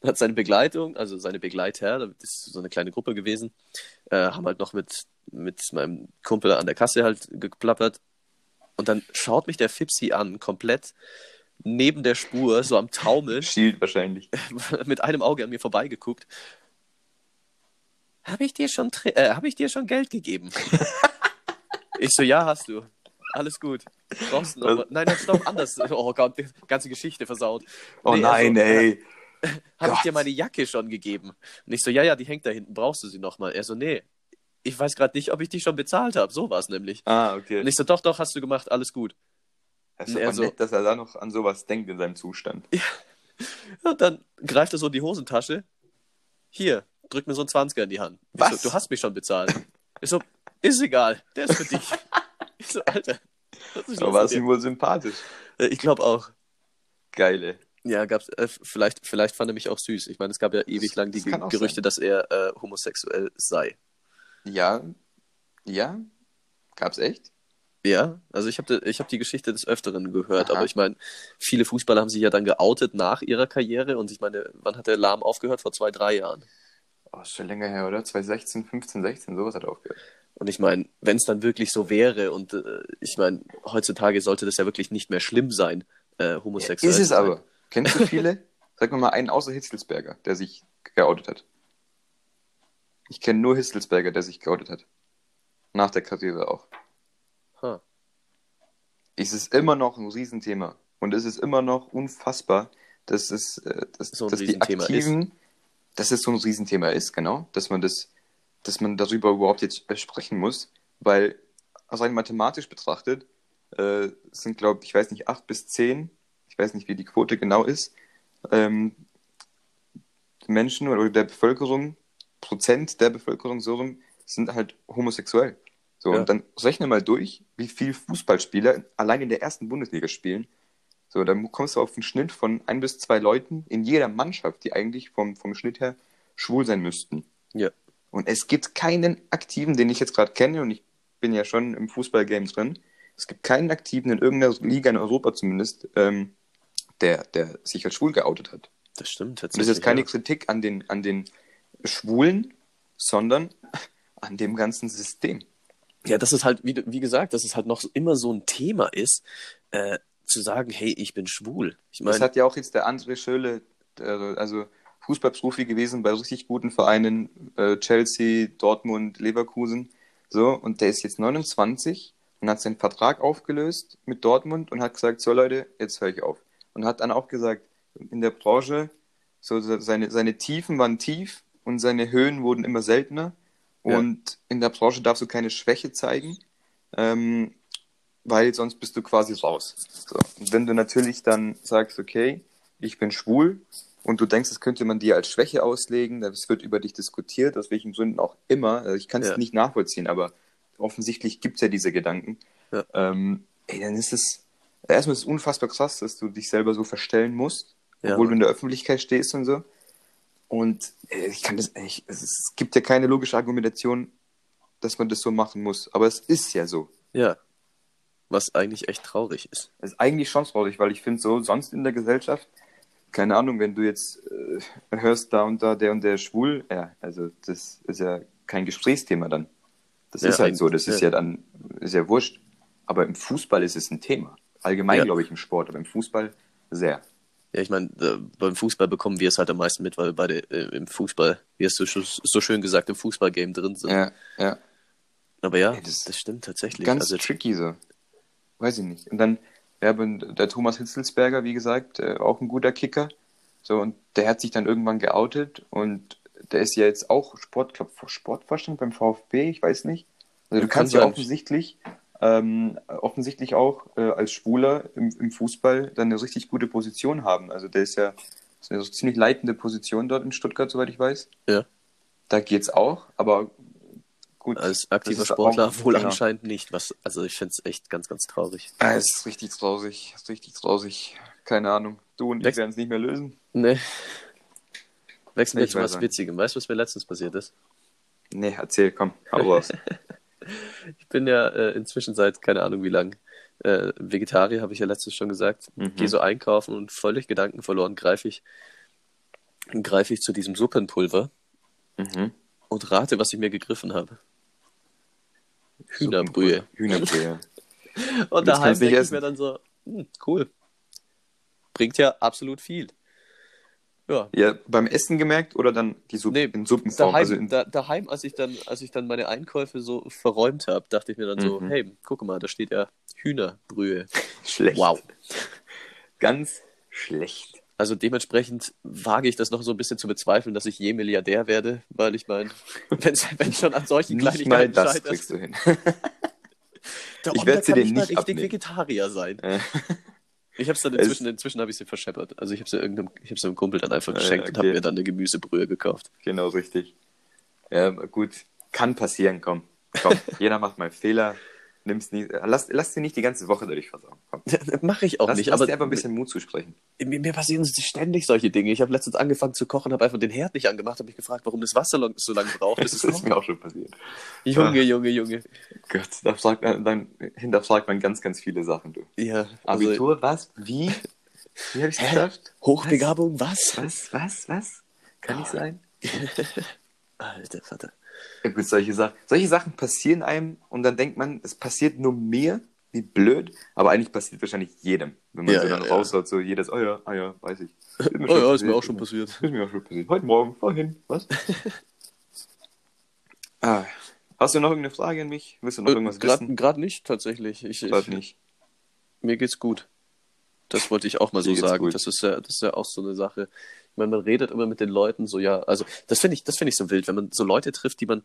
Dann hat seine Begleitung, also seine Begleiter, das ist so eine kleine Gruppe gewesen, äh, haben halt noch mit, mit meinem Kumpel an der Kasse halt geplappert. Und dann schaut mich der Fipsi an, komplett neben der Spur, so am Taumeln, Shield wahrscheinlich. mit einem Auge an mir vorbeigeguckt. Habe ich dir schon äh, habe ich dir schon Geld gegeben? ich so, ja, hast du. Alles gut. Brauchst du noch Was? mal? Nein, nein, stopp, anders. Oh Gott, die ganze Geschichte versaut. Oh Nee, nein, also, ey. habe ich dir meine Jacke schon gegeben? Und ich so, ja, ja, die hängt da hinten, brauchst du sie nochmal? Er so, nee, ich weiß gerade nicht, ob ich die schon bezahlt habe. So war es nämlich. Ah, okay. Und ich so, doch, doch, hast du gemacht, alles gut. Es ist aber also- nett, dass er da noch an sowas denkt in seinem Zustand. Und dann greift er so in die Hosentasche. Hier, drückt mir so ein 20er in die Hand. Was? So, du hast mich schon bezahlt. Ich so, ist egal, der ist für dich. ich so, Alter. Aber war ihm wohl sympathisch. Äh, Ich glaube auch. Geile. Ja, gab's, äh, vielleicht, vielleicht fand er mich auch süß. Ich meine, es gab ja ewig lang die das Gerüchte, sein. dass er äh, homosexuell sei. Ja. Ja. Gab's echt? Ja, also ich habe ich hab die Geschichte des Öfteren gehört, Aha. aber ich meine, viele Fußballer haben sich ja dann geoutet nach ihrer Karriere und ich meine, wann hat der Lahm aufgehört? Vor zwei, drei Jahren. Oh, ist schon länger her, oder? 2016, 15, 16, sowas hat er aufgehört. Und ich meine, wenn es dann wirklich so wäre und äh, ich meine, heutzutage sollte das ja wirklich nicht mehr schlimm sein, äh, homosexuell ist es sein. aber. Kennst du viele? Sag mir mal einen außer Hitzelsberger, der sich geoutet hat. Ich kenne nur Hitzelsberger, der sich geoutet hat. Nach der Karriere auch. Ha. Es ist immer noch ein Riesenthema. Und es ist immer noch unfassbar, dass es, äh, dass, So ein dass die Aktiven, dass es so ein Riesenthema ist, genau, dass man das, dass man darüber überhaupt jetzt sprechen muss, weil also rein mathematisch betrachtet äh, sind, glaube ich, weiß nicht, acht bis zehn, ich weiß nicht, wie die Quote genau ist, ähm, Menschen oder der Bevölkerung, Prozent der Bevölkerung so rum, sind halt homosexuell. So, Ja. und dann rechne mal durch, wie viel Fußballspieler allein in der ersten Bundesliga spielen. So, dann kommst du auf einen Schnitt von ein bis zwei Leuten in jeder Mannschaft, die eigentlich vom, vom Schnitt her schwul sein müssten. Ja. Und es gibt keinen Aktiven, den ich jetzt gerade kenne, und ich bin ja schon im Fußballgame drin. Es gibt keinen Aktiven in irgendeiner Liga in Europa zumindest, ähm, der, der sich als schwul geoutet hat. Das stimmt Und das ist jetzt keine ja. Kritik an den, an den Schwulen, sondern an dem ganzen System. Ja, das ist halt, wie, wie gesagt, dass es halt noch immer so ein Thema ist, äh, zu sagen, hey, ich bin schwul. Ich Das meine, hat ja auch jetzt der André Schöle, äh, also Fußballprofi gewesen bei richtig guten Vereinen, äh, Chelsea, Dortmund, Leverkusen. So, und der ist jetzt 29 und hat seinen Vertrag aufgelöst mit Dortmund und hat gesagt, so Leute, jetzt höre ich auf. Und hat dann auch gesagt, in der Branche, so seine, seine Tiefen waren tief und seine Höhen wurden immer seltener. Ja. Und in der Branche darfst du keine Schwäche zeigen, ähm, weil sonst bist du quasi raus. So. Und wenn du natürlich dann sagst, okay, ich bin schwul und du denkst, das könnte man dir als Schwäche auslegen, es wird über dich diskutiert, aus welchen Gründen auch immer, also ich kann es Ja. nicht nachvollziehen, aber offensichtlich gibt es ja diese Gedanken, Ja. ähm, ey, dann ist es, erstmal ist es unfassbar krass, dass du dich selber so verstellen musst, Ja, obwohl du in der Öffentlichkeit stehst und so. Und äh, ich kann das, ich, es gibt ja keine logische Argumentation, dass man das so machen muss, aber es ist ja so. ja, was eigentlich echt traurig ist. Das ist eigentlich schon traurig, weil ich finde, so sonst in der Gesellschaft, keine Ahnung, wenn du jetzt äh, hörst, da und da, der und der schwul, ja, also das ist ja kein Gesprächsthema dann. Das Ja, ist halt so, das ist ja. ja dann, ist ja wurscht. Aber im Fußball ist es ein Thema. Allgemein, Ja. glaube ich, im Sport, aber im Fußball sehr. Ja, ich meine, äh, beim Fußball bekommen wir es halt am meisten mit, weil wir beide äh, im Fußball, wie hast du schon so schön gesagt, im Fußballgame drin sind. Ja, ja. Aber ja, Ja, das- das, stimmt tatsächlich. Ganz also, tricky so. Weiß ich nicht. Und dann, ja, der Thomas Hitzelsberger, wie gesagt, äh, auch ein guter Kicker. So, und der hat sich dann irgendwann geoutet und der ist ja jetzt auch Sport, Sportvorstand beim VfB, ich weiß nicht. Also du Kann kannst ja offensichtlich, ähm, offensichtlich auch äh, als Schwuler im, im Fußball dann eine richtig gute Position haben. Also der ist ja ist eine so ziemlich leitende Position dort in Stuttgart, soweit ich weiß. Ja. Da geht's auch, aber gut. als aktiver Sportler auch- wohl genau. anscheinend nicht. Was, also ich finde es echt ganz, ganz traurig. Ah, es ist richtig traurig, es ist richtig traurig. Keine Ahnung. Du und ich Next- werden es nicht mehr lösen. Nee. Wechseln wir Ich zu was nicht. Witzigem. Weißt du, was mir letztens passiert ist? Nee, erzähl, komm, hau raus. Ich bin ja äh, inzwischen seit keine Ahnung wie lang äh, Vegetarier, habe ich ja letztens schon gesagt. Mhm. Gehe so einkaufen und völlig Gedanken verloren greife ich, greife ich zu diesem Suppenpulver mhm. und rate, was ich mir gegriffen habe. Hühnerbrühe. Hühnerbrühe. Und daheim denke ich essen. mir dann so, hm, cool. Bringt ja absolut viel. Ja. Ja, beim Essen gemerkt oder dann die Suppe Nee, in Suppenform? Daheim, Also in, da, daheim als, ich dann, als ich dann meine Einkäufe so verräumt habe, dachte ich mir dann so, Mhm. hey, guck mal, da steht ja Hühnerbrühe. schlecht. Wow. Ganz schlecht. Also dementsprechend wage ich das noch so ein bisschen zu bezweifeln, dass ich je Milliardär werde, weil ich meine, wenn schon an solchen Nicht mal Kleinigkeiten das scheitert, kriegst du hin. ich Onda werd sie dir nicht mal richtig abnehmen. Vegetarier sein. Äh, Ich habe es dann Es- inzwischen, inzwischen habe ich sie verscheppert. Also ich habe sie irgendeinem, ich habe sie einem Kumpel dann einfach Ah, geschenkt ja, und habe okay. mir dann eine Gemüsebrühe gekauft. genau, richtig. Ja, gut. Kann passieren, komm. Komm, jeder macht mal Fehler. Nimm's nie, lass, lass dir nicht die ganze Woche dadurch versauen. Komm. Mache ich auch Lass, nicht, lass aber dir einfach ein bisschen Mut zusprechen. mir, mir passieren ständig solche Dinge. Ich habe letztens angefangen zu kochen, habe einfach den Herd nicht angemacht, habe mich gefragt, warum das Wasser so lange braucht. Das es ist mir auch schon passiert. Junge, Junge, Junge. Gott, da fragt man, dann hinterfragt man ganz, ganz viele Sachen, du. Ja, also Abitur, was? Wie? Wie habe ich es geschafft? Hochbegabung, was? Was? Was? Was? Kann nicht sein? Alter Vater. Ja, gut, solche Sachen. Solche Sachen passieren einem und dann denkt man, es passiert nur mir, wie blöd, aber eigentlich passiert wahrscheinlich jedem. Wenn man Ja, so dann ja. raushaut, so jedes, oh ja, ah ja, weiß ich. Oh ja, ist mir auch schon passiert. Ist mir auch schon passiert. Heute Morgen, vorhin, was? ah, hast du noch irgendeine Frage an mich? Willst du noch irgendwas wissen? Gerade nicht, tatsächlich. Ich, ich, Gerade nicht. Mir geht's gut. Das wollte ich auch mal so sagen. gut. Das ist ja, das ist ja auch so eine Sache. Ich meine, man redet immer mit den Leuten so, ja, also das finde ich, das finde ich so wild, wenn man so Leute trifft, die man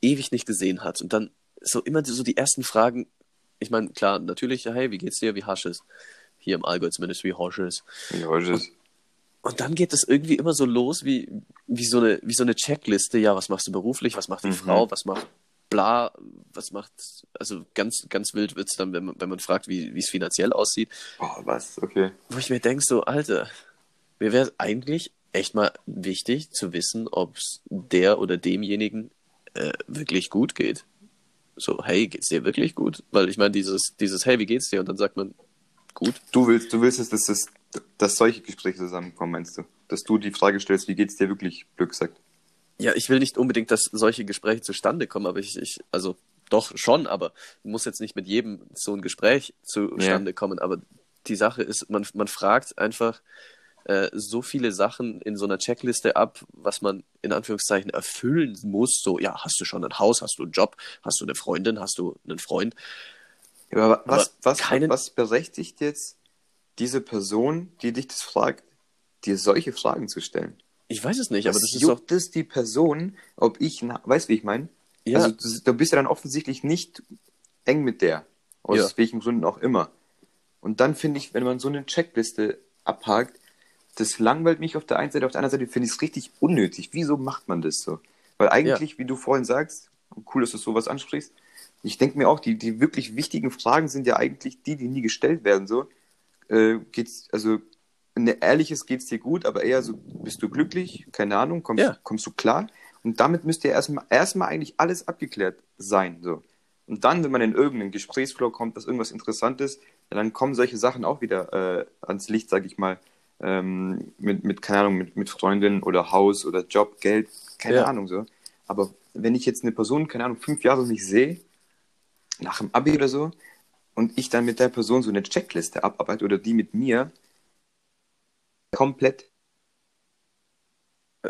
ewig nicht gesehen hat und dann so immer so die ersten Fragen. Ich meine, klar, natürlich, hey, wie geht's dir? Wie hasch es? Hier im Allgäu zumindest, wie hasch es? Heute ist. Und dann geht es irgendwie immer so los wie, wie, so eine, wie so eine Checkliste. Ja, was machst du beruflich? Was macht die Mhm. Frau? Was macht bla? Was macht, also ganz, ganz wild wird's dann, wenn man, wenn man fragt, wie es finanziell aussieht. Boah, was? Okay. Wo ich mir denke, so, Alter, mir wäre eigentlich echt mal wichtig zu wissen, ob es der oder demjenigen äh, wirklich gut geht. So, hey, geht's dir wirklich gut? Weil ich meine, dieses, dieses, hey, wie geht's dir? Und dann sagt man, gut. Du willst, du willst es, dass, das, dass solche Gespräche zusammenkommen, meinst du? Dass du die Frage stellst, wie geht's dir wirklich, blöd gesagt? Ja, ich will nicht unbedingt, dass solche Gespräche zustande kommen, aber ich, ich also doch schon, aber muss jetzt nicht mit jedem so ein Gespräch zustande kommen. Aber die Sache ist, man, man fragt einfach äh, so viele Sachen in so einer Checkliste ab, was man in Anführungszeichen erfüllen muss. So, ja, hast du schon ein Haus, hast du einen Job, hast du eine Freundin, hast du einen Freund? Ja, aber was, Aber was, keinen- was berechtigt jetzt diese Person, die dich das fragt, dir solche Fragen zu stellen? Ich weiß es nicht, aber das ist doch. juckt es die Person, ob ich, weißt wie ich meine? Ja, Also du, du bist ja dann offensichtlich nicht eng mit der, aus Ja. welchen Gründen auch immer. Und dann finde ich, wenn man so eine Checkliste abhakt, das langweilt mich auf der einen Seite, auf der anderen Seite finde ich es richtig unnötig. Wieso macht man das so? Weil eigentlich, wie du vorhin sagst, cool, dass du sowas ansprichst, ich denke mir auch, die, die wirklich wichtigen Fragen sind ja eigentlich die, die nie gestellt werden. So, äh, geht's, also ein ehrliches geht's dir gut, aber eher so, bist du glücklich? Keine Ahnung, kommst, Ja. kommst du klar? Und damit müsste ja erstmal erstmal eigentlich alles abgeklärt sein. So. Und dann, wenn man in irgendeinen Gesprächsflow kommt, dass irgendwas interessant ist, ja, dann kommen solche Sachen auch wieder äh, ans Licht, sag ich mal. Ähm, mit, mit, keine Ahnung, mit, mit Freundin oder Haus oder Job, Geld, keine Ja. Ahnung so. Aber wenn ich jetzt eine Person, keine Ahnung, fünf Jahre nicht sehe, nach dem Abi oder so, und ich dann mit der Person so eine Checkliste abarbeite oder die mit mir, komplett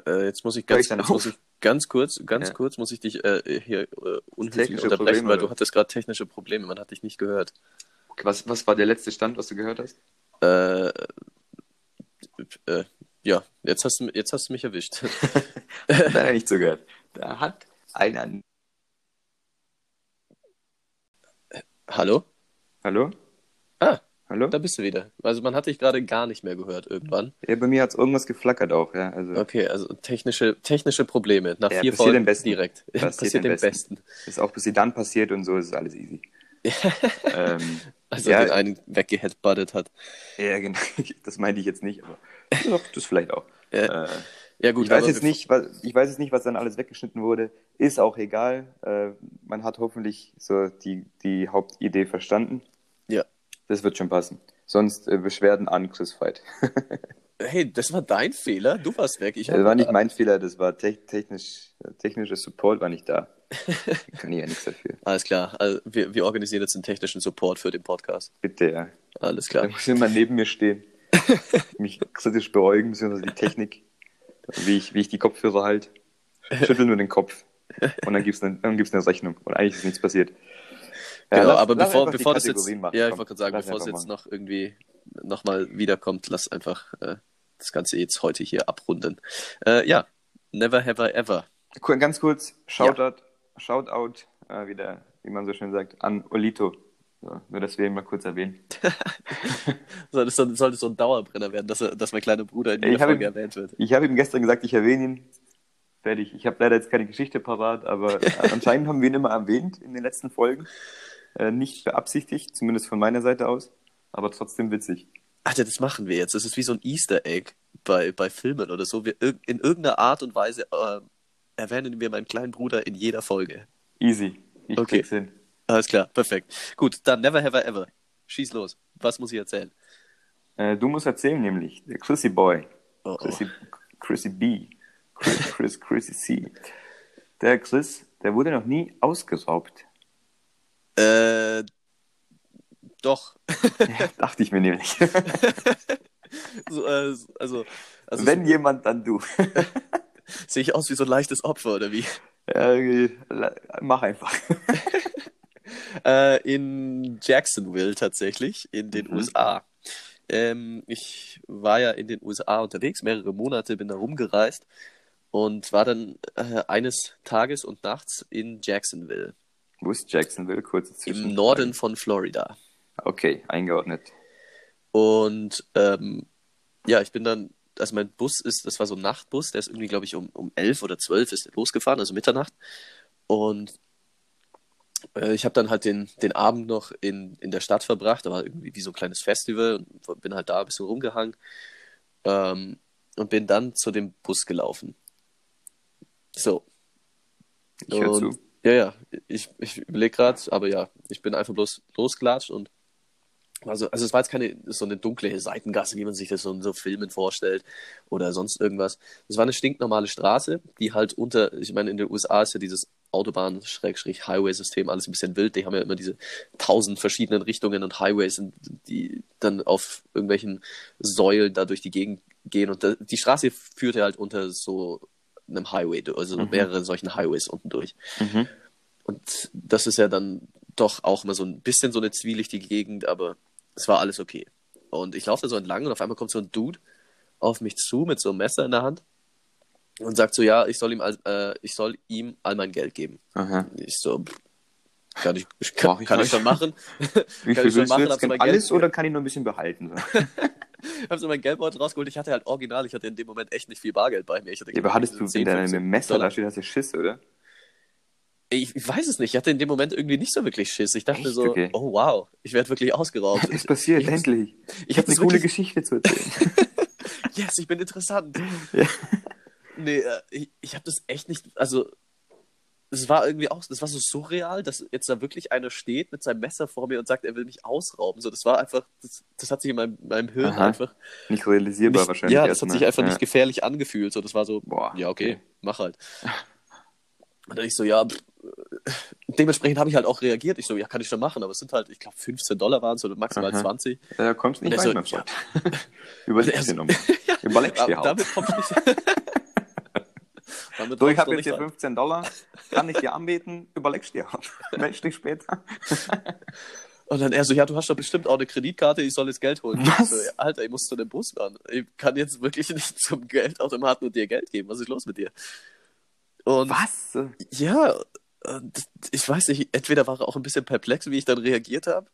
äh, jetzt muss ich ganz, ich muss ich ganz kurz, ganz Ja. kurz muss ich dich äh, hier äh, unhöflich unterbrechen, Probleme, weil oder? du hattest gerade technische Probleme, man hat dich nicht gehört. Was, was war der letzte Stand, was du gehört hast? Äh, äh, ja, jetzt hast du, jetzt hast du mich erwischt. Nein, nicht zugehört. Da hat einer. Hallo? Hallo? Ah, Hallo? da bist du wieder. Also man hat dich gerade gar nicht mehr gehört irgendwann. Ja, bei mir hat es irgendwas geflackert auch, ja. Also Okay, also technische, technische Probleme. Nach Ja, vier passiert Folgen besten. direkt. Passiert Passiert, dem besten. Besten. ist auch bis sie dann passiert und so ist alles easy. ähm, Also Ja. den einen weggeheadbuttet hat. ja, genau. Das meinte ich jetzt nicht, aber doch, das vielleicht auch. Ja. Äh, Ja gut, ich weiß jetzt nicht, was, ich weiß jetzt nicht, was dann alles weggeschnitten wurde. Ist auch egal. Äh, man hat hoffentlich so die, die Hauptidee verstanden. Ja. Das wird schon passen. Sonst äh, Beschwerden an Chris Veit. Hey, das war dein Fehler. Du warst weg. Ich Das war nicht mein Fehler, das war te technisch, technischer Support war nicht da. Kann ich ja nichts dafür. Alles klar. Also wir, wir organisieren jetzt einen technischen Support für den Podcast. Bitte, ja. Alles Da klar. muss jemand neben mir stehen. mich kritisch beäugen, beziehungsweise die Technik. Wie ich, wie ich die Kopfhörer halt. Schüttel nur den Kopf. Und dann gibt's eine, dann gibt's eine Rechnung. Und eigentlich ist nichts passiert. Ja, genau, lass- aber lass bevor, bevor das jetzt, machen. ja, ich wollte gerade sagen, bevor es jetzt machen. noch irgendwie nochmal wiederkommt, lass einfach äh, das Ganze jetzt heute hier abrunden. Äh, ja, never have I ever. Cool, Ganz kurz, Shoutout, Shoutout äh, wieder, wie man so schön sagt, an Olito. So, nur, dass wir ihn mal kurz erwähnen. Soll das so, sollte so ein Dauerbrenner werden, dass, er, dass mein kleiner Bruder in Ja, jeder Folge ihn- erwähnt wird. Ich habe ihm gestern gesagt, ich erwähne ihn. Fertig. Ich habe leider jetzt keine Geschichte parat, aber äh, anscheinend haben wir ihn immer erwähnt in den letzten Folgen. Äh, nicht beabsichtigt, zumindest von meiner Seite aus, aber trotzdem witzig. Alter, das machen wir jetzt. Das ist wie so ein Easter Egg bei, bei Filmen oder so. Wir, in irgendeiner Art und Weise äh, erwähnen wir meinen kleinen Bruder in jeder Folge. Easy. Ich Okay. krieg's hin. Alles klar, perfekt. Gut, dann never have I ever. Schieß los. Was muss ich erzählen? Äh, du musst erzählen, nämlich, der Chrissy Boy. Oh, oh. Chrissy, Chrissy B. Chris, Chris, Chrissy C. Der Chris, der wurde noch nie ausgeraubt. Äh, doch. Ja, dachte ich mir nämlich. so, äh, also, also Wenn jemand, dann du. sehe ich aus wie so ein leichtes Opfer oder wie? Äh, mach einfach. Äh, in Jacksonville tatsächlich, in den Mhm. USA. Ähm, ich war ja in den USA unterwegs, mehrere Monate, bin da rumgereist und war dann äh, eines Tages und nachts in Jacksonville, Wo ist Jacksonville? Kurze Zwischen. im Norden von Florida. Okay, eingeordnet. Und ähm, ja, ich bin dann also mein Bus ist, das war so ein Nachtbus, der ist irgendwie, glaube ich, um, um elf oder zwölf ist losgefahren, also Mitternacht. Und äh, ich habe dann halt den, den Abend noch in, in der Stadt verbracht, da war irgendwie wie so ein kleines Festival und bin halt da ein bisschen rumgehangen ähm, und bin dann zu dem Bus gelaufen. So. Ich Und- zu. Ja, ja, ich, ich überlege gerade, aber ja, ich bin einfach bloß losgelatscht und also, also es war jetzt keine so eine dunkle Seitengasse, wie man sich das so in so Filmen vorstellt oder sonst irgendwas. Es war eine stinknormale Straße, die halt unter, ich meine, in den USA ist ja dieses Autobahn-Highway-System alles ein bisschen wild. Die haben ja immer diese tausend verschiedenen Richtungen und Highways, die dann auf irgendwelchen Säulen da durch die Gegend gehen. Und da, die Straße führte halt unter so einem Highway, also Mhm. mehrere solchen Highways unten durch. Mhm. Und das ist ja dann doch auch immer so ein bisschen so eine zwielichtige Gegend, aber es war alles okay. Und ich laufe da so entlang und auf einmal kommt so ein Dude auf mich zu mit so einem Messer in der Hand und sagt so, ja, ich soll ihm, all, äh, ich soll ihm all mein Geld geben. Aha. Ich so, pff, kann ich, ich kann, ich kann schon machen. Wie Kann viel ich schon machen, mein Alles Geld? oder kann ich nur ein bisschen behalten? Ich habe so mein Geldbeutel rausgeholt. Ich hatte halt original, ich hatte in dem Moment echt nicht viel Bargeld bei mir. Ich hatte Ja, aber hattest du 10, in deinem 15 Messer da steht, hast du Schiss, oder? Ich, ich weiß es nicht. Ich hatte in dem Moment irgendwie nicht so wirklich Schiss. Ich dachte Echt? so, Okay. oh wow, ich werde wirklich ausgeraubt. Es passiert, ich endlich. Ich habe eine coole wirklich, Geschichte zu erzählen. yes, ich bin interessant. Ja. Nee, äh, ich, ich habe das echt nicht, also es war irgendwie auch, das war so surreal, dass jetzt da wirklich einer steht mit seinem Messer vor mir und sagt, er will mich ausrauben. So, das war einfach, das, das hat sich in meinem, meinem Hirn Aha. einfach Nicht realisierbar nicht, wahrscheinlich. ja, das hat erstmal. sich einfach ja. nicht gefährlich angefühlt. So, das war so, Boah, ja, okay, mach halt. Und dann ich so, ja, pff, dementsprechend habe ich halt auch reagiert. Ich so, ja, kann ich schon machen, aber es sind halt, ich glaube, 15 Dollar waren es oder maximal Aha. 20. Da kommst du nicht rein, er mein so, Freund. Überleg Er so- dir nochmal. Überleg dir auch. damit kommst du nicht. Damit So, ich habe jetzt hier rein. 15 Dollar, kann ich dir anbieten, überlegst dir auch. Meld dich später. Und dann er so, ja, du hast doch bestimmt auch eine Kreditkarte, ich soll jetzt Geld holen. Was? So, ja, Alter, ich muss zu dem Bus fahren. Ich kann jetzt wirklich nicht zum Geldautomaten und dir Geld geben. Was ist los mit dir? Und Was? ja, ich weiß nicht, entweder war er auch ein bisschen perplex, wie ich dann reagiert habe.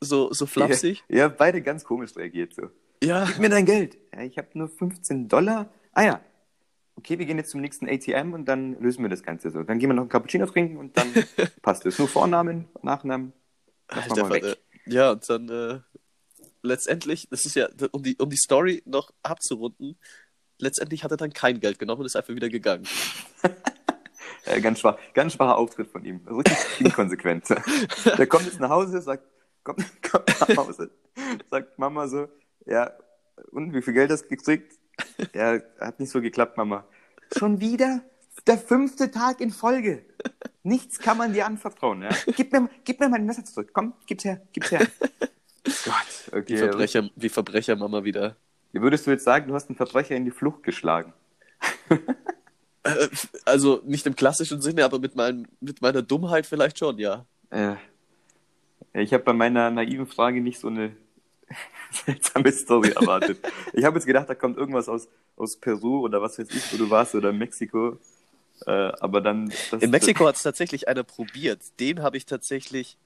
So, so flapsig. Ihr habt beide ganz komisch reagiert so. Ja. Gib mir dein Geld. Ja, ich habe nur 15 Dollar. Ah ja. Okay, wir gehen jetzt zum nächsten ATM und dann lösen wir das Ganze so. Dann gehen wir noch einen Cappuccino trinken und dann passt es. Nur Vornamen, Nachnamen. Lass Alter, mal weg. Vater. Ja, und dann äh, letztendlich, das ist ja, um die, um die Story noch abzurunden, letztendlich hat er dann kein Geld genommen und ist einfach wieder gegangen. Äh, ganz, schwach, ganz schwacher Auftritt von ihm. Also Richtig inkonsequent. Der kommt jetzt nach Hause, sagt, kommt, kommt nach Hause, sagt Mama so, ja, und wie viel Geld hast du gekriegt? Ja, hat nicht so geklappt, Mama. Schon wieder? Der fünfte Tag in Folge. Nichts kann man dir anvertrauen, ja? Gib mir, gib mir mein Messer zurück. Komm, gib's her, gib's her. Gott, Wie okay. Verbrecher, wie Verbrechermama wieder. Wie würdest du jetzt sagen, du hast einen Verbrecher in die Flucht geschlagen? Äh, Also nicht im klassischen Sinne, aber mit, meinem, mit meiner Dummheit vielleicht schon, ja. Äh, ich habe bei meiner naiven Frage nicht so eine seltsame Story erwartet. ich habe jetzt gedacht, da kommt irgendwas aus, aus Peru oder was weiß ich, wo du warst, oder Mexiko. Äh, aber dann. In Mexiko hat es tatsächlich einer probiert. Den habe ich tatsächlich,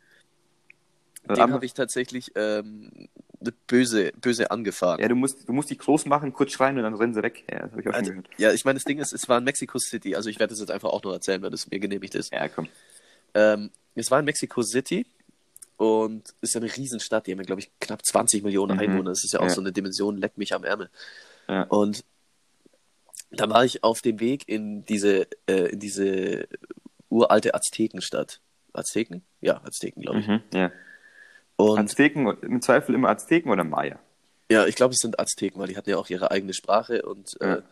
Das, den habe ich tatsächlich ähm, böse, böse angefahren. ja, du musst, du musst die groß machen, kurz schreien und dann rennen sie weg. Ja, das habe ich auch schon Also, gehört. ja, ich meine, das Ding ist, es war in Mexico City, also ich werde das jetzt einfach auch nur erzählen, wenn es mir genehmigt ist. Ja, komm. Ähm, es war in Mexico City und ist ja eine Riesenstadt, die haben, ja, glaube ich, knapp 20 Millionen Mhm. Einwohner. Das ist ja auch Ja. so eine Dimension, leck mich am Ärmel. Ja. Und dann war ich auf dem Weg in diese, äh, in diese uralte Aztekenstadt. Azteken? Ja, Azteken, glaube ich. Mhm, ja. Und Azteken, im Zweifel immer Azteken oder Maya. ja, ich glaube, es sind Azteken, weil die hatten ja auch ihre eigene Sprache und Ja. äh,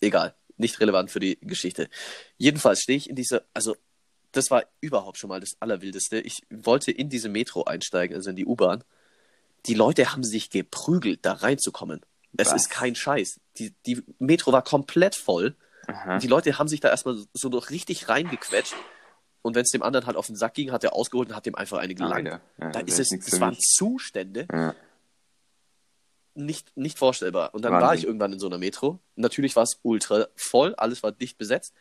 egal, nicht relevant für die Geschichte. Jedenfalls stehe ich in dieser, also das war überhaupt schon mal das Allerwildeste. Ich wollte in diese Metro einsteigen, also in die U-Bahn. Die Leute haben sich geprügelt, da reinzukommen. Es ist kein Scheiß. Die, die Metro war komplett voll. Aha. Die Leute haben sich da erstmal so noch richtig reingequetscht. Und wenn es dem anderen halt auf den Sack ging, hat er ausgeholt und hat dem einfach eine gelangt. Ah, ja. Ja, da das ist es, es waren. Zustände, Ja. nicht, nicht vorstellbar. Und dann war Wahnsinn. ich irgendwann in so einer Metro. Natürlich war es ultra voll, alles war dicht besetzt.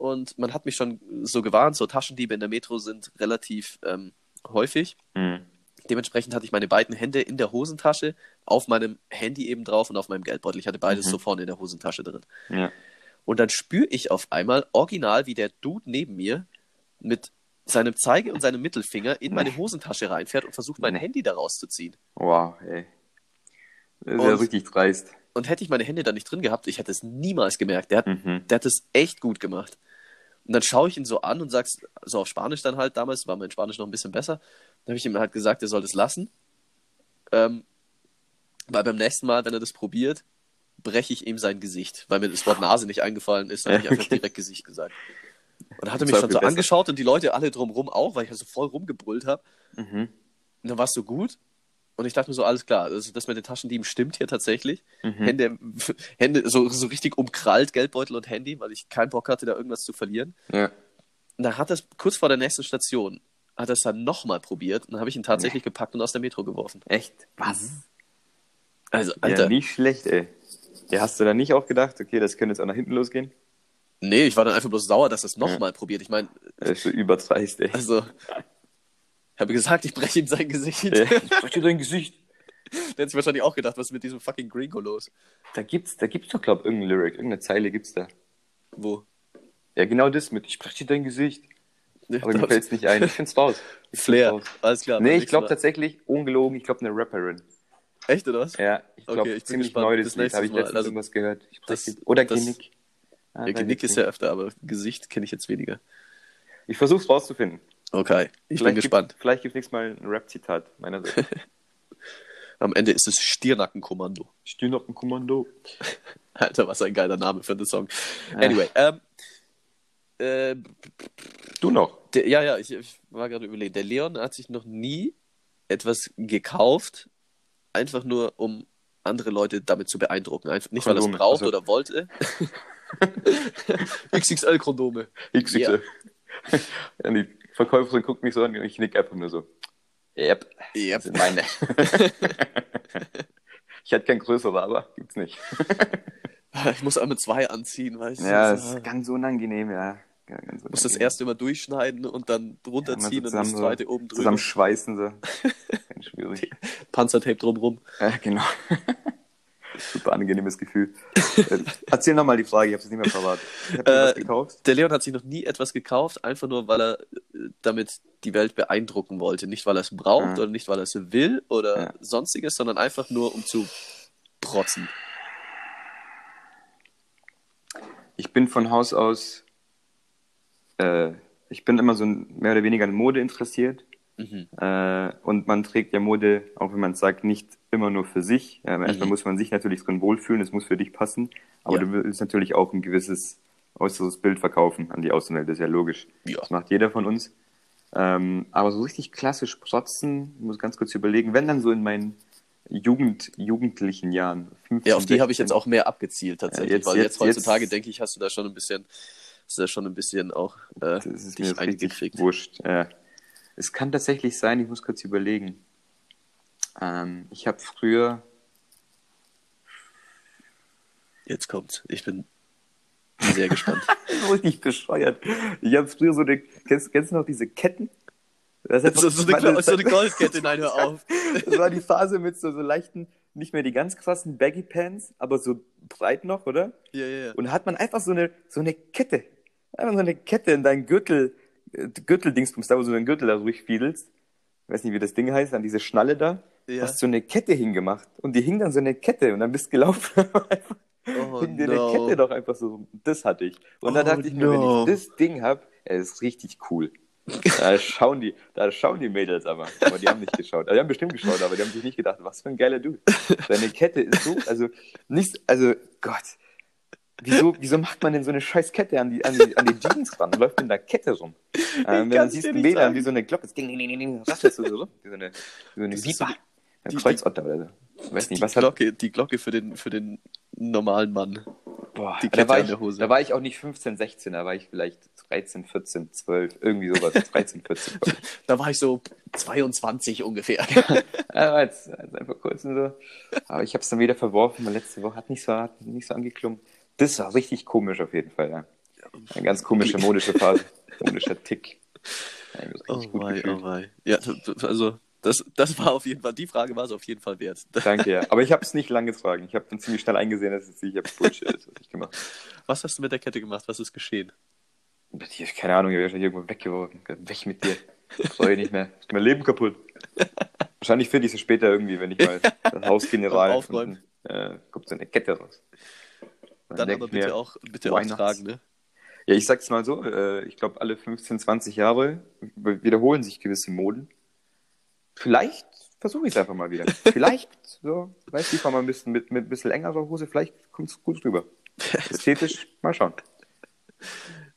Und man hat mich schon so gewarnt, so Taschendiebe in der Metro sind relativ ähm, häufig. Mhm. dementsprechend hatte ich meine beiden Hände in der Hosentasche, auf meinem Handy eben drauf und auf meinem Geldbeutel. Ich hatte beides Mhm. so vorne in der Hosentasche drin. Ja. Und dann spüre ich auf einmal original, wie der Dude neben mir mit seinem Zeige- und seinem Mittelfinger in meine Hosentasche reinfährt und versucht, mein Handy da rauszuziehen. Wow, ey. Das ist ja Und- richtig dreist. Und hätte ich meine Hände da nicht drin gehabt, ich hätte es niemals gemerkt. Der hat, Mhm. der hat es echt gut gemacht. Und dann schaue ich ihn so an und sag's so auf Spanisch dann halt damals, war mein Spanisch noch ein bisschen besser. Dann habe ich ihm halt gesagt, er soll das lassen. Ähm, weil beim nächsten Mal, wenn er das probiert, breche ich ihm sein Gesicht, weil mir das Wort Nase nicht eingefallen ist, dann habe ich einfach Okay. direkt Gesicht gesagt. Und dann hat er mich schon so besser. angeschaut und die Leute alle drumrum auch, weil ich ja so voll rumgebrüllt habe. Mhm. Und dann war es so gut. Und ich dachte mir so, alles klar, also das mit den Taschendieben stimmt hier tatsächlich. Mhm. Hände, Hände so, so richtig umkrallt, Geldbeutel und Handy, weil ich keinen Bock hatte, da irgendwas zu verlieren. Ja. Und dann hat es kurz vor der nächsten Station, hat es dann nochmal probiert und dann habe ich ihn tatsächlich gepackt und aus der Metro geworfen. Echt? Was? Also, Ja, Alter, nicht schlecht, ey. Ja, hast du dann nicht auch gedacht, okay, das könnte jetzt auch nach hinten losgehen? nee, ich war dann einfach bloß sauer, dass es nochmal probiert. Ich meine, Das ist so überdreist, ey. also, habe gesagt, ich breche ihm sein Gesicht. Ja, ich breche dir dein Gesicht. Der hat sich wahrscheinlich auch gedacht, was ist mit diesem fucking Gringo los? Da gibt's, da gibt's doch, glaub irgendein Lyric, irgendeine Zeile gibt's da. Wo? Ja, genau das mit, ich breche dir dein Gesicht. Aber mir fällt's nicht ein. Ich find's raus. Ich Flair, raus. alles klar. Nee, ich glaube tatsächlich, ungelogen, ich glaube eine Rapperin. Echt, oder was? Ja, ich glaube, Okay, ich bin ziemlich gespannt. neu das Lied. Habe ich letztens Also, irgendwas gehört. Ich das- Oder das- Genick. Ah, Ja, Genick ich ist ja öfter, aber Gesicht kenne ich jetzt weniger. Ich versuch's rauszufinden. Okay, ich bin Vielleicht gespannt. Gibt, vielleicht gibt nächstes Mal ein Rap-Zitat meiner Seite. Am Ende ist es Stirnackenkommando. Steh noch ein Kommando. Alter, was ein geiler Name für den Song. Anyway, ähm, äh, Du noch. der, ja, ja, ich, ich war gerade überlegen. Der Leon hat sich noch nie etwas gekauft, einfach nur um andere Leute damit zu beeindrucken. Einfach nicht, weil er es Kondome, braucht also- oder wollte. XXL-Kondome. XXL. Ja. Verkäuferin guckt mich so an und ich nick einfach nur so. Yep, Yep. sind meine. ich hätte kein größerer, aber gibt's nicht. Ich muss einmal zwei anziehen, weißt du? Ja, das ist ganz unangenehm, ja. ja ganz muss das unangenehm. erste immer durchschneiden und dann runterziehen und das zweite oben drüber. Zusammen schweißen so. Ganz schwierig. Panzertape drumrum. Ja, genau. Super angenehmes Gefühl. Äh, Erzähl nochmal die Frage, ich habe es nicht mehr verraten. Äh. Der Leon hat sich noch nie etwas gekauft, einfach nur, weil er äh, damit die Welt beeindrucken wollte. Nicht, weil er es braucht Ja. oder nicht, weil er es will oder Ja. sonstiges, sondern einfach nur, um zu protzen. Ich bin von Haus aus, äh, ich bin immer so mehr oder weniger an Mode interessiert. Mhm. Äh, und man trägt ja Mode, auch wenn man sagt, nicht immer nur für sich. Äh, erstmal Mhm. muss man sich natürlich drin wohlfühlen, es muss für dich passen. Aber Ja. du willst natürlich auch ein gewisses äußeres Bild verkaufen an die Außenwelt, das ist ja logisch. Ja. Das macht jeder von uns. Ähm, aber so richtig klassisch protzen, ich muss ganz kurz überlegen, wenn dann so in meinen Jugend, jugendlichen Jahren. 15, Ja, auf die habe ich 16. jetzt auch mehr abgezielt tatsächlich, Ja, jetzt- weil jetzt, jetzt- heutzutage jetzt- denke ich, hast du da schon ein bisschen, hast du da schon ein bisschen auch äh, Das ist mir dich richtig eingekriegt. wurscht. Äh, es kann tatsächlich sein, ich muss kurz überlegen. Ähm, ich habe früher, Jetzt kommt's. Ich bin sehr gespannt. richtig bescheuert. Ich habe früher so eine, kennst, kennst du noch diese Ketten? Das, hat- so, so, eine, Glo- so eine Goldkette, nein, hör auf. Das war die Phase mit so, so leichten, nicht mehr die ganz krassen Baggy Pants, aber so breit noch, oder? Ja, ja, ja. Und da hat man einfach so eine, so eine Kette, einfach so eine Kette in deinen Gürtel, Gürteldingsbums, da wo du deinen Gürtel da durchfiedelst. Ich weiß nicht, wie das Ding heißt, an diese Schnalle da. Ja. Hast so eine Kette hingemacht. Und die hing dann so eine Kette und dann bist du gelaufen. Oh, hing dir no. eine Kette doch einfach so. Das hatte ich. Und Oh, dachte ich mir, no. wenn ich das Ding hab, ey, das ist richtig cool. Da schauen die, da schauen die Mädels aber. Aber die haben nicht geschaut. Also, die haben bestimmt geschaut, aber die haben sich nicht gedacht, was für ein geiler Dude. Deine Kette ist so, also nicht, also Gott. Wieso, wieso macht man denn so eine scheiß Kette an die, an die, an die Jeans ran läuft in der Kette rum? Ähm, wenn man siehst an, sagen. wie so eine Glocke, das ding, ding, ding, ding, rasselst du so wie so eine, wie so eine Viper. Ein Kreuzotter oder so. Weiß nicht, Die was hat, Glocke, die Glocke für den, für den normalen Mann. Boah, Die da, Kette war an ich, der Hose. da war ich auch nicht 15, 16, da war ich vielleicht 13, 14, 12, irgendwie sowas, 13, 14. glaub ich. Da war ich so 22 ungefähr. Ja, war jetzt, jetzt einfach kurz und so. Aber ich habe es dann wieder verworfen, weil letzte Woche hat nicht so, hat nicht so angeklungen. Das war richtig komisch auf jeden Fall, ja. Eine ganz komische modische Phase, modischer Tick. Ich Oh wei, oh wei. Ja, also Das, das war auf jeden Fall, die Frage war es auf jeden Fall wert. Danke, ja. Aber ich habe es nicht lange getragen. Ich habe dann ziemlich schnell eingesehen, dass es sicher Bullshit ist, was ich gemacht habe. Was hast du mit der Kette gemacht? Was ist geschehen? Keine Ahnung, ich wäre irgendwo weggeworfen. Weg mit dir. Freue nicht mehr. Ist mein Leben kaputt. Wahrscheinlich finde ich es später irgendwie, wenn ich mal das Haus general Aufräumen. äh, kommt so eine Kette raus. Dann aber bitte mir, auch, bitte auch not? tragen, ne? Ja, ich sag's mal so, äh, ich glaube, alle 15, 20 Jahre wiederholen sich gewisse Moden. Vielleicht versuche ich es einfach mal wieder. Vielleicht, so, weißt du, ich mal ein bisschen mit, mit ein bisschen längerer Hose, vielleicht kommt es gut rüber. Ästhetisch, mal schauen.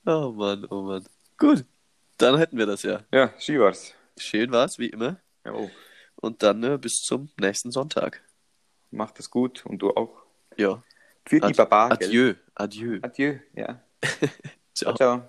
Oh Mann, oh Mann. Gut, dann hätten wir das ja. Ja, Ski war's. Schön war's, wie immer. Ja, oh. Und dann äh, bis zum nächsten Sonntag. Macht es gut und du auch. Ja. Für die Ad- Baba. gell? Adieu, adieu. Adieu, ja. Ciao. ciao.